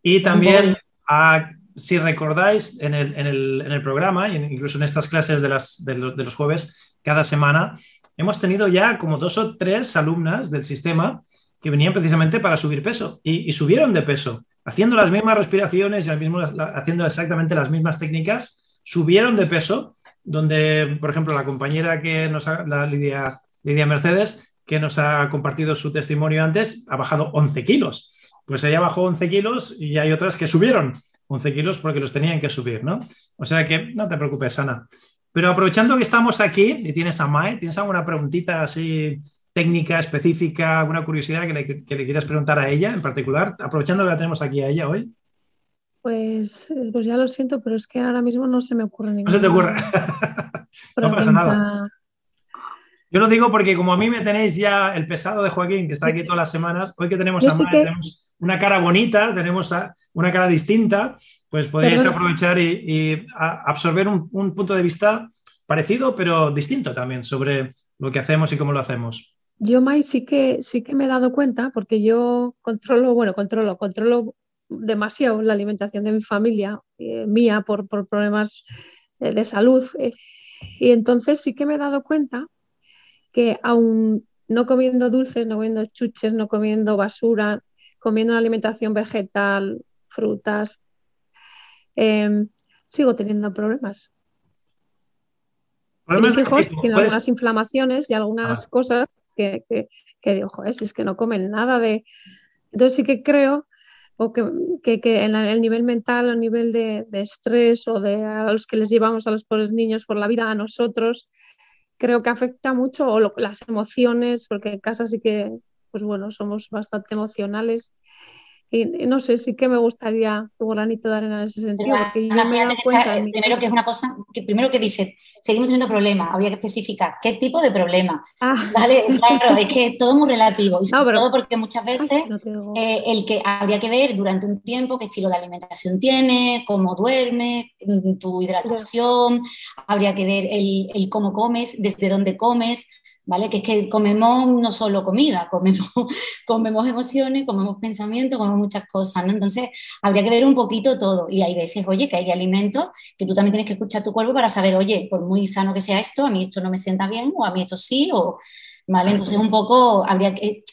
Y también, ah, si recordáis, en el, en, el, en el, programa, incluso en estas clases de, las, de, los, de los jueves, cada semana, hemos tenido ya como dos o tres alumnas del sistema que venían precisamente para subir peso y, subieron de peso, haciendo las mismas respiraciones y haciendo exactamente las mismas técnicas, subieron de peso, donde, por ejemplo, la compañera que nos ha, la Lidia, Lidia Mercedes, que nos ha compartido su testimonio antes, ha bajado 11 kilos. Pues ella bajó 11 kilos y hay otras que subieron 11 kilos porque los tenían que subir, ¿no? O sea que no te preocupes, Ana. Pero aprovechando que estamos aquí y tienes a Mae, ¿tienes alguna preguntita así técnica específica, alguna curiosidad que le, quieras preguntar a ella en particular? Aprovechando que la tenemos aquí a ella hoy. Pues, pues ya lo siento, pero es que ahora mismo no se me ocurre ninguna. No se te ocurre. no pasa nada. Yo lo digo porque como a mí me tenéis ya el pesado de Joaquín, que está aquí todas las semanas, hoy que tenemos a tenemos una cara bonita, tenemos una cara distinta, pues podríais aprovechar y, absorber un, punto de vista parecido, pero distinto también sobre lo que hacemos y cómo lo hacemos. Yo, Mai, sí que, sí que me he dado cuenta, porque yo controlo, bueno, controlo, controlo demasiado la alimentación de mi familia, eh, mía, por, problemas eh, de salud. Eh, y entonces sí que me he dado cuenta que aún no comiendo dulces, no comiendo chuches, no comiendo basura, comiendo una alimentación vegetal, frutas, em, sigo teniendo problemas. Mis hijos tienen algunas inflamaciones y algunas ah. cosas que, que, digo, joder, es que no comen nada de... Entonces sí que creo o que, en el nivel mental, a nivel de, estrés o de a los que les llevamos a los pobres niños por la vida, a nosotros, creo que afecta mucho o las emociones, porque en casa sí que, pues bueno, somos bastante emocionales y, no sé, sí que me gustaría tu granito de arena en ese sentido, porque yo me he cuenta... primero que es una cosa, que primero que dice, seguimos teniendo problemas, habría que especificar qué tipo de problema. Ah. ¿Vale? Claro, es que todo muy relativo, y sobre todo porque muchas veces eh, el que habría que ver durante un tiempo qué estilo de alimentación tiene, cómo duerme, mm, tu hidratación, habría que ver el, el cómo comes, desde dónde comes, ¿vale? Que es que comemos no solo comida, comemos, comemos emociones, comemos pensamientos, comemos muchas cosas, ¿no? Entonces, habría que ver un poquito todo. Y hay veces, oye, que hay alimentos que tú también tienes que escuchar tu cuerpo para saber, oye, por muy sano que sea esto, a mí esto no me sienta bien, o a mí esto sí, o, ¿vale? Entonces, un poco habría que,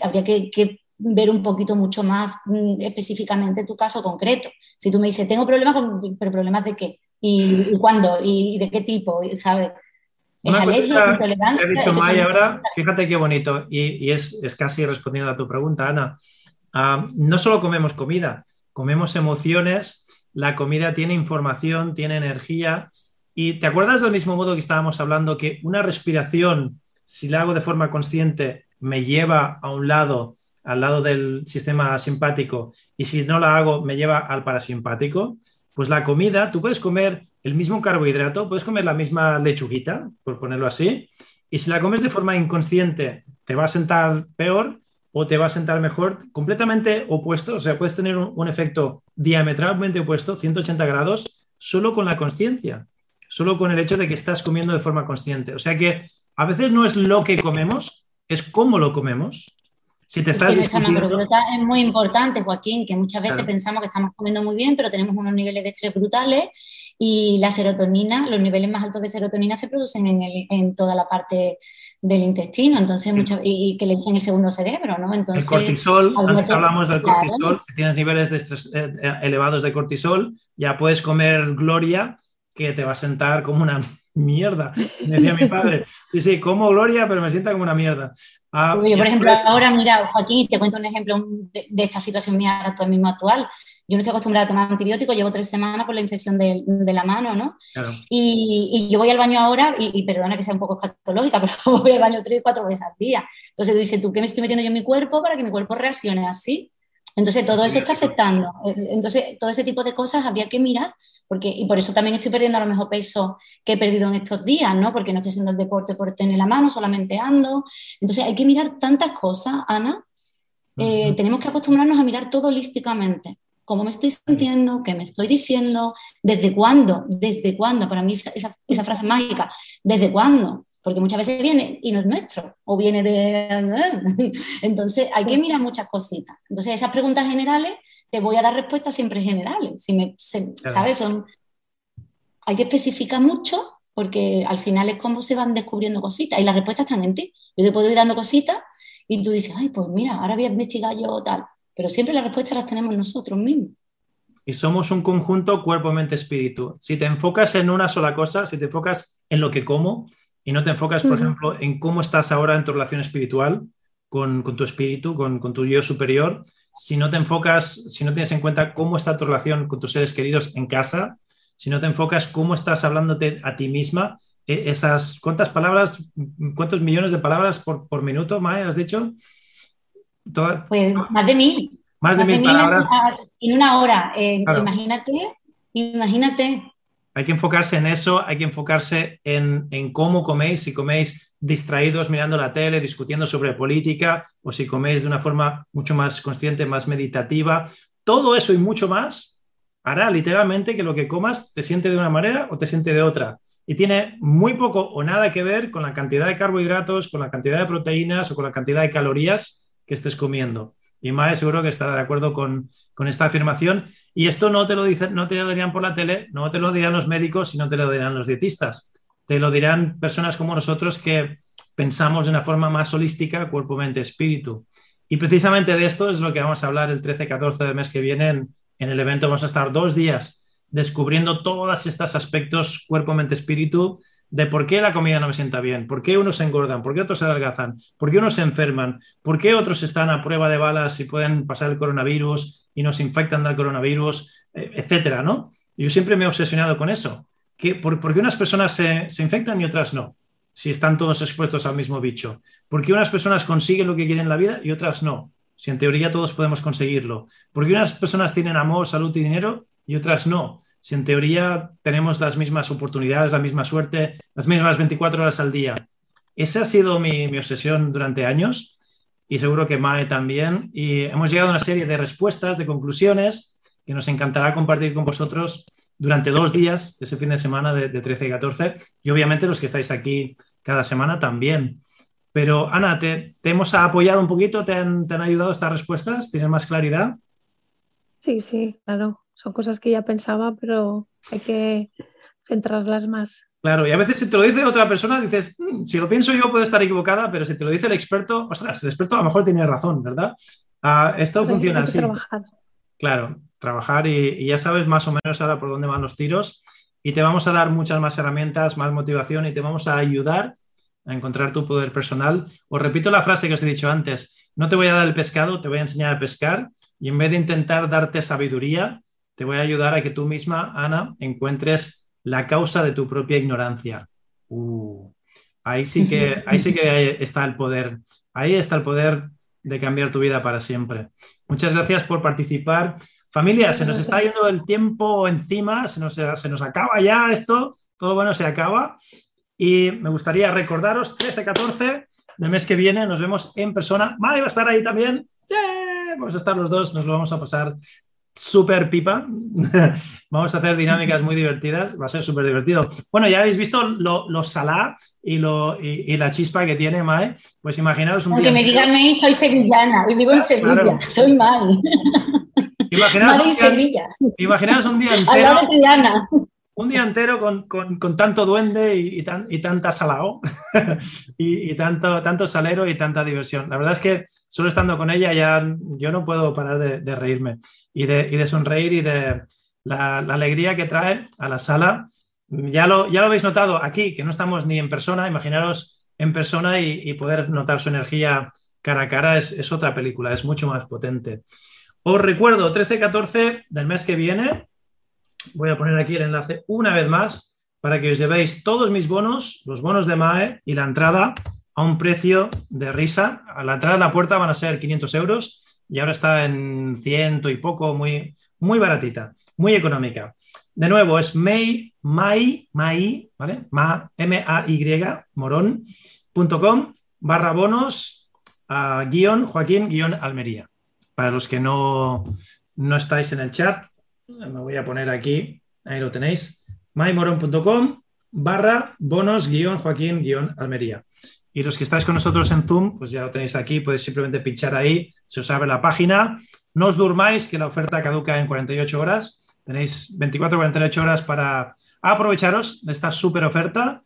habría que, ver un poquito mucho más mm, específicamente tu caso concreto. Si tú me dices, tengo problemas, con, pero problemas de qué, y, y cuándo, y de qué tipo, ¿sabes? Una cosa que ha dicho May ahora, fíjate qué bonito, y, es, casi respondiendo a tu pregunta, Ana. Ah, no solo comemos comida, comemos emociones, la comida tiene información, tiene energía. Y te acuerdas del mismo modo que estábamos hablando que una respiración, si la hago de forma consciente, me lleva a un lado, al lado del sistema simpático, y si no la hago, me lleva al parasimpático. Pues la comida, tú puedes comer el mismo carbohidrato, puedes comer la misma lechuguita, por ponerlo así, y si la comes de forma inconsciente, te va a sentar peor o te va a sentar mejor, completamente opuesto, o sea, puedes tener un, efecto diametralmente opuesto, 180 grados, solo con la consciencia, solo con el hecho de que estás comiendo de forma consciente. O sea que a veces no es lo que comemos, es cómo lo comemos. Si te estás es muy importante, Joaquín, que muchas veces pensamos que estamos comiendo muy bien, pero tenemos unos niveles de estrés brutales y la serotonina, los niveles más altos de serotonina se producen en, toda la parte del intestino, entonces y, que le dicen el segundo cerebro, ¿no? Entonces, el cortisol, antes hablamos del cortisol, si tienes niveles de estrés eh, eh, elevados de cortisol, ya puedes comer gloria que te va a sentar como una mierda, decía mi padre. Sí, sí, como gloria, pero me sienta como una mierda. Ah, yo, por ejemplo, ahora, mira, Joaquín, te cuento un ejemplo de, esta situación mía actual, mismo actual. Yo no estoy acostumbrada a tomar antibióticos, llevo tres semanas por la infección de, la mano, ¿no? Y, yo voy al baño ahora, y, perdona que sea un poco escatológica, pero voy al baño tres, cuatro veces al día. Entonces tú dices, ¿tú qué me estoy metiendo yo en mi cuerpo para que mi cuerpo reaccione así? Entonces, todo eso está afectando. Entonces, todo ese tipo de cosas habría que mirar, porque, y por eso también estoy perdiendo a lo mejor peso que he perdido en estos días, ¿no? Porque no estoy haciendo el deporte por tener la mano, solamente ando. Entonces, hay que mirar tantas cosas, Ana. Eh, tenemos que acostumbrarnos a mirar todo holísticamente. ¿Cómo me estoy sintiendo? ¿Qué me estoy diciendo? ¿Desde cuándo? ¿Desde cuándo? Para mí esa, esa frase mágica. ¿Desde cuándo? porque muchas veces viene y no es nuestro, o viene de... Entonces hay que mirar muchas cositas. Entonces esas preguntas generales, te voy a dar respuestas siempre generales. Si me, ¿Sabes? Son, hay que especificar mucho porque al final es como se van descubriendo cositas y las respuestas están en ti. Yo te puedo ir dando cositas y tú dices, ay, pues mira, ahora voy a investigar yo tal. Pero siempre las respuestas las tenemos nosotros mismos. Y somos un conjunto cuerpo, mente, espíritu. Si te enfocas en una sola cosa, si te enfocas en lo que como, y no te enfocas, por ejemplo, en cómo estás ahora en tu relación espiritual con, tu espíritu, con, tu yo superior, si no te enfocas, si no tienes en cuenta cómo está tu relación con tus seres queridos en casa, si no te enfocas cómo estás hablándote a ti misma, e, esas, ¿cuántas palabras, cuántos millones de palabras por, minuto, Mae, has dicho? pues más de mil. Más, de, mil, palabras. En una hora. Eh, imagínate, imagínate Hay que enfocarse en eso, hay que enfocarse en, en, cómo coméis, si coméis distraídos mirando la tele, discutiendo sobre política, o si coméis de una forma mucho más consciente, más meditativa. Todo eso y mucho más hará literalmente que lo que comas te siente de una manera o te siente de otra. Y tiene muy poco o nada que ver con la cantidad de carbohidratos, con la cantidad de proteínas o con la cantidad de calorías que estés comiendo. Y Mae seguro que estará de acuerdo con, esta afirmación. Y esto no te lo dicen, no te lo dirían por la tele, no te lo dirán los médicos y no te lo dirán los dietistas. Te lo dirán personas como nosotros que pensamos de una forma más holística, cuerpo, mente, espíritu. Y precisamente de esto es lo que vamos a hablar el 13-14 del mes que viene en, en el evento. Vamos a estar dos días descubriendo todos estos aspectos cuerpo, mente, espíritu de por qué la comida no me sienta bien, por qué unos se engordan, por qué otros se adelgazan, por qué unos se enferman, por qué otros están a prueba de balas y pueden pasar el coronavirus y nos infectan del coronavirus, eh, etcétera, ¿no? Yo siempre me he obsesionado con eso. Que, por, qué unas personas se, infectan y otras no? Si están todos expuestos al mismo bicho. ¿Por qué unas personas consiguen lo que quieren en la vida y otras no? Si en teoría todos podemos conseguirlo. ¿Por qué unas personas tienen amor, salud y dinero y otras no? Si en teoría tenemos las mismas oportunidades, la misma suerte, las mismas 24 horas al día. Esa ha sido mi, obsesión durante años y seguro que Mae también. Y hemos llegado a una serie de respuestas, de conclusiones que nos encantará compartir con vosotros durante dos días, ese fin de semana de, 13 y 14, y obviamente los que estáis aquí cada semana también. Pero Ana, ¿te, hemos apoyado un poquito? ¿Te han, ¿Te han ayudado estas respuestas? ¿Tienes más claridad? Sí, sí, claro son cosas que ya pensaba, pero hay que centrarlas más. Claro, y a veces si te lo dice otra persona, dices, mm, si lo pienso yo puedo estar equivocada, pero si te lo dice el experto, ostras, el experto a lo mejor tiene razón, ¿verdad? Ah, esto pues funciona así. Trabajar. Claro, trabajar y, ya sabes más o menos ahora por dónde van los tiros y te vamos a dar muchas más herramientas, más motivación y te vamos a ayudar a encontrar tu poder personal. Os repito la frase que os he dicho antes, no te voy a dar el pescado, te voy a enseñar a pescar y en vez de intentar darte sabiduría, te voy a ayudar a que tú misma, Ana, encuentres la causa de tu propia ignorancia. Uh, ahí, sí que, ahí sí que está el poder. Ahí está el poder de cambiar tu vida para siempre. Muchas gracias por participar. Familia, se nos está yendo el tiempo encima, se nos, se nos acaba ya esto, todo bueno se acaba. Y me gustaría recordaros, 13-14 del mes que viene, nos vemos en persona. Mai va a estar ahí también. Vamos a estar los dos, nos lo vamos a pasar súper pipa. Vamos a hacer dinámicas muy divertidas. Va a ser súper divertido. Bueno, ya habéis visto lo, lo salá y, lo, y, la chispa que tiene Mae. Pues imaginaros un día. Que me digan, soy sevillana y vivo en Sevilla. Soy Mae. Imaginaos, un Sevilla. imaginaos un día entero. Un día entero con, con, con tanto duende y, y, tan, y tanta salao y, tanto, tanto salero y tanta diversión. La verdad es que solo estando con ella ya yo no puedo parar de, reírme y de, y de, sonreír y de la, alegría que trae a la sala. Ya lo, ya lo habéis notado aquí, que no estamos ni en persona, imaginaros en persona y, poder notar su energía cara a cara es, es, otra película, es mucho más potente. Os recuerdo, 13-14 del mes que viene, voy a poner aquí el enlace una vez más para que os llevéis todos mis bonos, los bonos de MAE y la entrada a un precio de risa. A la entrada de la puerta van a ser 500 euros y ahora está en ciento y poco, muy, muy baratita, muy económica. De nuevo, es May, May, May, ¿vale? M-A-Y, morón.com barra bonos guion Joaquín guion Almería. Para los que no, no estáis en el chat, me voy a poner aquí, ahí lo tenéis, mymoron.com barra bonos guion Joaquín guion Almería. Y los que estáis con nosotros en Zoom, pues ya lo tenéis aquí, podéis simplemente pinchar ahí, se os abre la página. No os durmáis, que la oferta caduca en 48 horas. Tenéis 24 o 48 horas para aprovecharos de esta súper oferta.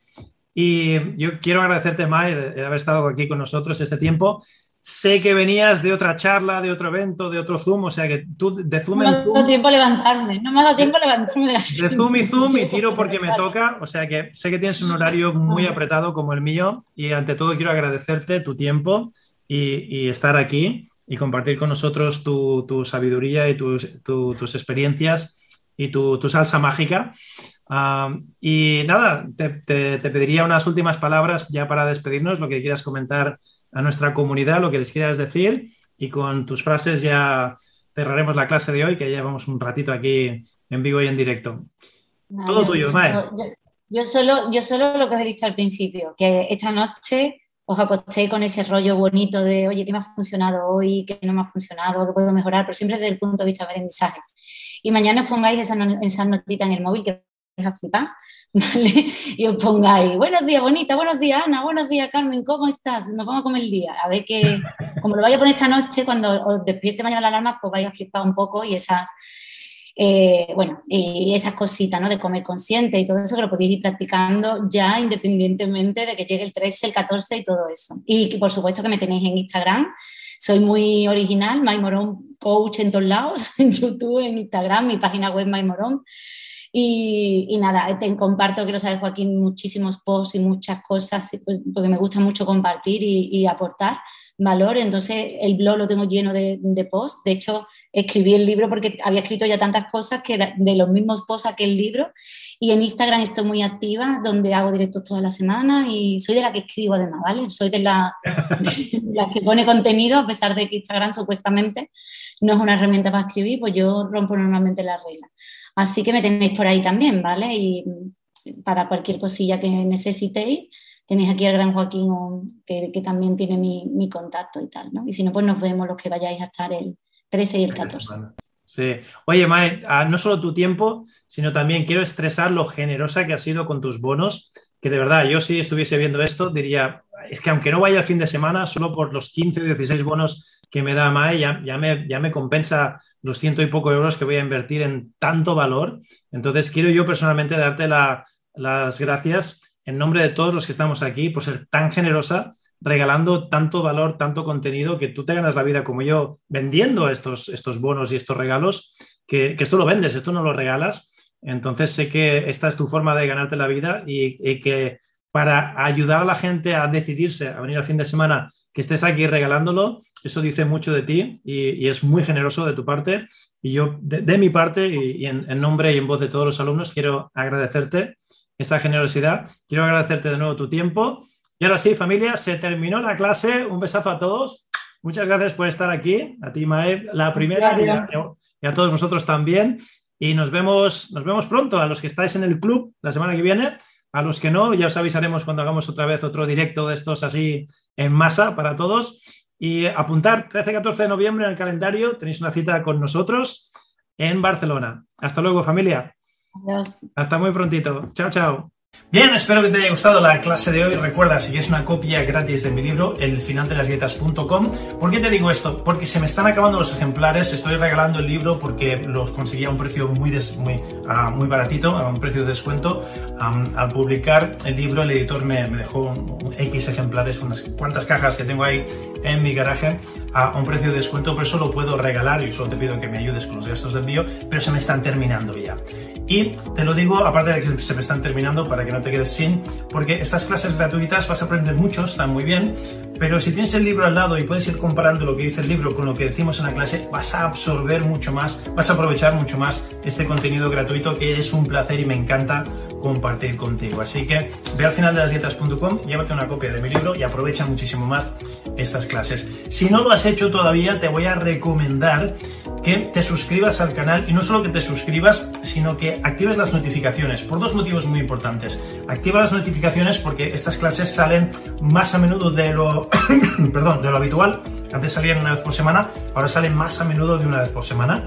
Y yo quiero agradecerte, Mai, de haber estado aquí con nosotros este tiempo. Sé que venías de otra charla, de otro evento, de otro Zoom, o sea que tú de Zoom no me ha dado tiempo levantarme, no me ha dado tiempo levantarme de Zoom y Zoom y tiro porque me toca, o sea que sé que tienes un horario muy apretado como el mío y ante todo quiero agradecerte tu tiempo y, estar aquí y compartir con nosotros tu, sabiduría y tus, experiencias y tu, salsa mágica. Ah, y nada, te, te pediría unas últimas palabras ya para despedirnos, lo que quieras comentar a nuestra comunidad lo que les quieras decir y con tus frases ya cerraremos la clase de hoy, que ya llevamos un ratito aquí en vivo y en directo. Todo tuyo, Mae. Yo, solo, yo solo lo que os he dicho al principio, que esta noche os acostéis con ese rollo bonito de, oye, ¿qué me ha funcionado hoy? ¿Qué no me ha funcionado? ¿Qué puedo mejorar? Pero siempre desde el punto de vista de aprendizaje. Y mañana os pongáis esa, esa notita en el móvil que vais a flipar, ¿vale? Y os pongáis, buenos días, bonita, buenos días, Ana, buenos días, Carmen, ¿cómo estás? Nos vamos a comer el día. A ver que, como lo vaya a poner esta noche, cuando os despierte mañana la alarma, pues vais a flipar un poco y esas eh, bueno, y esas cositas, ¿no? De comer consciente y todo eso que lo podéis ir practicando ya independientemente de que llegue el 13, el 14 y todo eso. Y por supuesto que me tenéis en Instagram. Soy muy original, Maimorón Coach en todos lados, en YouTube, en Instagram, mi página web Maimorón. Y, y, nada, te comparto, quiero saber, Joaquín, muchísimos posts y muchas cosas, pues, porque me gusta mucho compartir y, y aportar valor. Entonces, el blog lo tengo lleno de, posts. De hecho, escribí el libro porque había escrito ya tantas cosas que de los mismos posts saqué el libro. Y en Instagram estoy muy activa, donde hago directos toda la semana y soy de la que escribo además, ¿vale? Soy de la, la que pone contenido, a pesar de que Instagram supuestamente no es una herramienta para escribir, pues yo rompo normalmente la regla. Así que me tenéis por ahí también, ¿vale? Y para cualquier cosilla que necesitéis, tenéis aquí al gran Joaquín, que, también tiene mi, contacto y tal, ¿no? Y si no, pues nos vemos los que vayáis a estar el 13 y el 14. Sí. Oye, Mae, ah, no solo tu tiempo, sino también quiero estresar lo generosa que has sido con tus bonos, que de verdad, yo si estuviese viendo esto, diría, es que aunque no vaya el fin de semana, solo por los 15 o 16 bonos que me da Mae, ya, me, ya me compensa los ciento y poco euros que voy a invertir en tanto valor. Entonces, quiero yo personalmente darte las gracias en nombre de todos los que estamos aquí, por ser tan generosa, regalando tanto valor, tanto contenido, que tú te ganas la vida como yo vendiendo estos, estos bonos y estos regalos, que, esto lo vendes, esto no lo regalas. Entonces sé que esta es tu forma de ganarte la vida y, que para ayudar a la gente a decidirse a venir al fin de semana, que estés aquí regalándolo, eso dice mucho de ti y, es muy generoso de tu parte. Y yo, de, mi parte y, en, en, nombre y en voz de todos los alumnos, quiero agradecerte esa generosidad. Quiero agradecerte de nuevo tu tiempo. Y ahora sí, familia, se terminó la clase. Un besazo a todos. Muchas gracias por estar aquí. A ti, Mae, la primera y a, todos vosotros también. Y nos vemos, nos vemos pronto a los que estáis en el club la semana que viene. A los que no, ya os avisaremos cuando hagamos otra vez otro directo de estos así en masa para todos. Y apuntar 13-14 de noviembre en el calendario. Tenéis una cita con nosotros en Barcelona. Hasta luego, familia. Hasta muy prontito. Chao, chao. Bien, espero que te haya gustado la clase de hoy. Recuerda, si quieres una copia gratis de mi libro, elfinaldelasdietas.com. ¿Por qué te digo esto? Porque se me están acabando los ejemplares. Estoy regalando el libro porque los conseguí a un precio muy, muy, muy baratito, a un precio de descuento. al publicar el libro, el editor me, dejó X ejemplares, unas cuantas cajas que tengo ahí en mi garaje a un precio de descuento, pero eso lo puedo regalar y solo te pido que me ayudes con los gastos de envío, pero se me están terminando ya. Y te lo digo, aparte de que se me están terminando, para que no te quedes sin, porque estas clases gratuitas vas a aprender mucho, están muy bien, pero si tienes el libro al lado y puedes ir comparando lo que dice el libro con lo que decimos en la clase, vas a absorber mucho más, vas a aprovechar mucho más este contenido gratuito que es un placer y me encanta compartir contigo. Así que ve al final de las dietas.com, llévate una copia de mi libro y aprovecha muchísimo más estas clases. Si no lo has hecho todavía, te voy a recomendar que te suscribas al canal y no solo que te suscribas, sino que actives las notificaciones por dos motivos muy importantes. Activa las notificaciones porque estas clases salen más a menudo de lo, perdón, de lo habitual. Antes salían una vez por semana, ahora salen más a menudo de una vez por semana.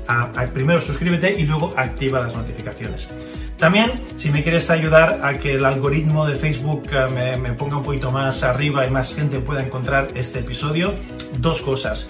primero suscríbete y luego activa las notificaciones. También, si me quieres ayudar a que el algoritmo de Facebook eh, me, ponga un poquito más arriba y más gente pueda encontrar este episodio, dos cosas.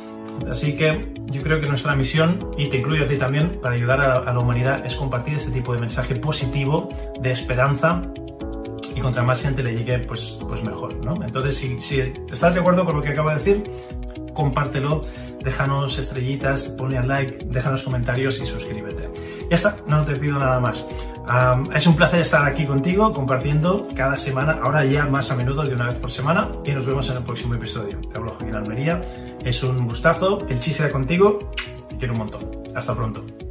Así que yo creo que nuestra misión, y te incluyo a ti también, para ayudar a, la humanidad, es compartir este tipo de mensaje positivo, de esperanza, y contra más gente le llegue, pues, pues mejor, ¿no? Entonces, si, si estás de acuerdo con lo que acabo de decir, compártelo, déjanos estrellitas, ponle al like, déjanos comentarios y suscríbete. Ya está, no te pido nada más. Es un placer estar aquí contigo compartiendo cada semana, ahora ya más a menudo de una vez por semana y nos vemos en el próximo episodio. Te hablo Joaquín Almería, es un gustazo, el chiste contigo, te quiero un montón. Hasta pronto.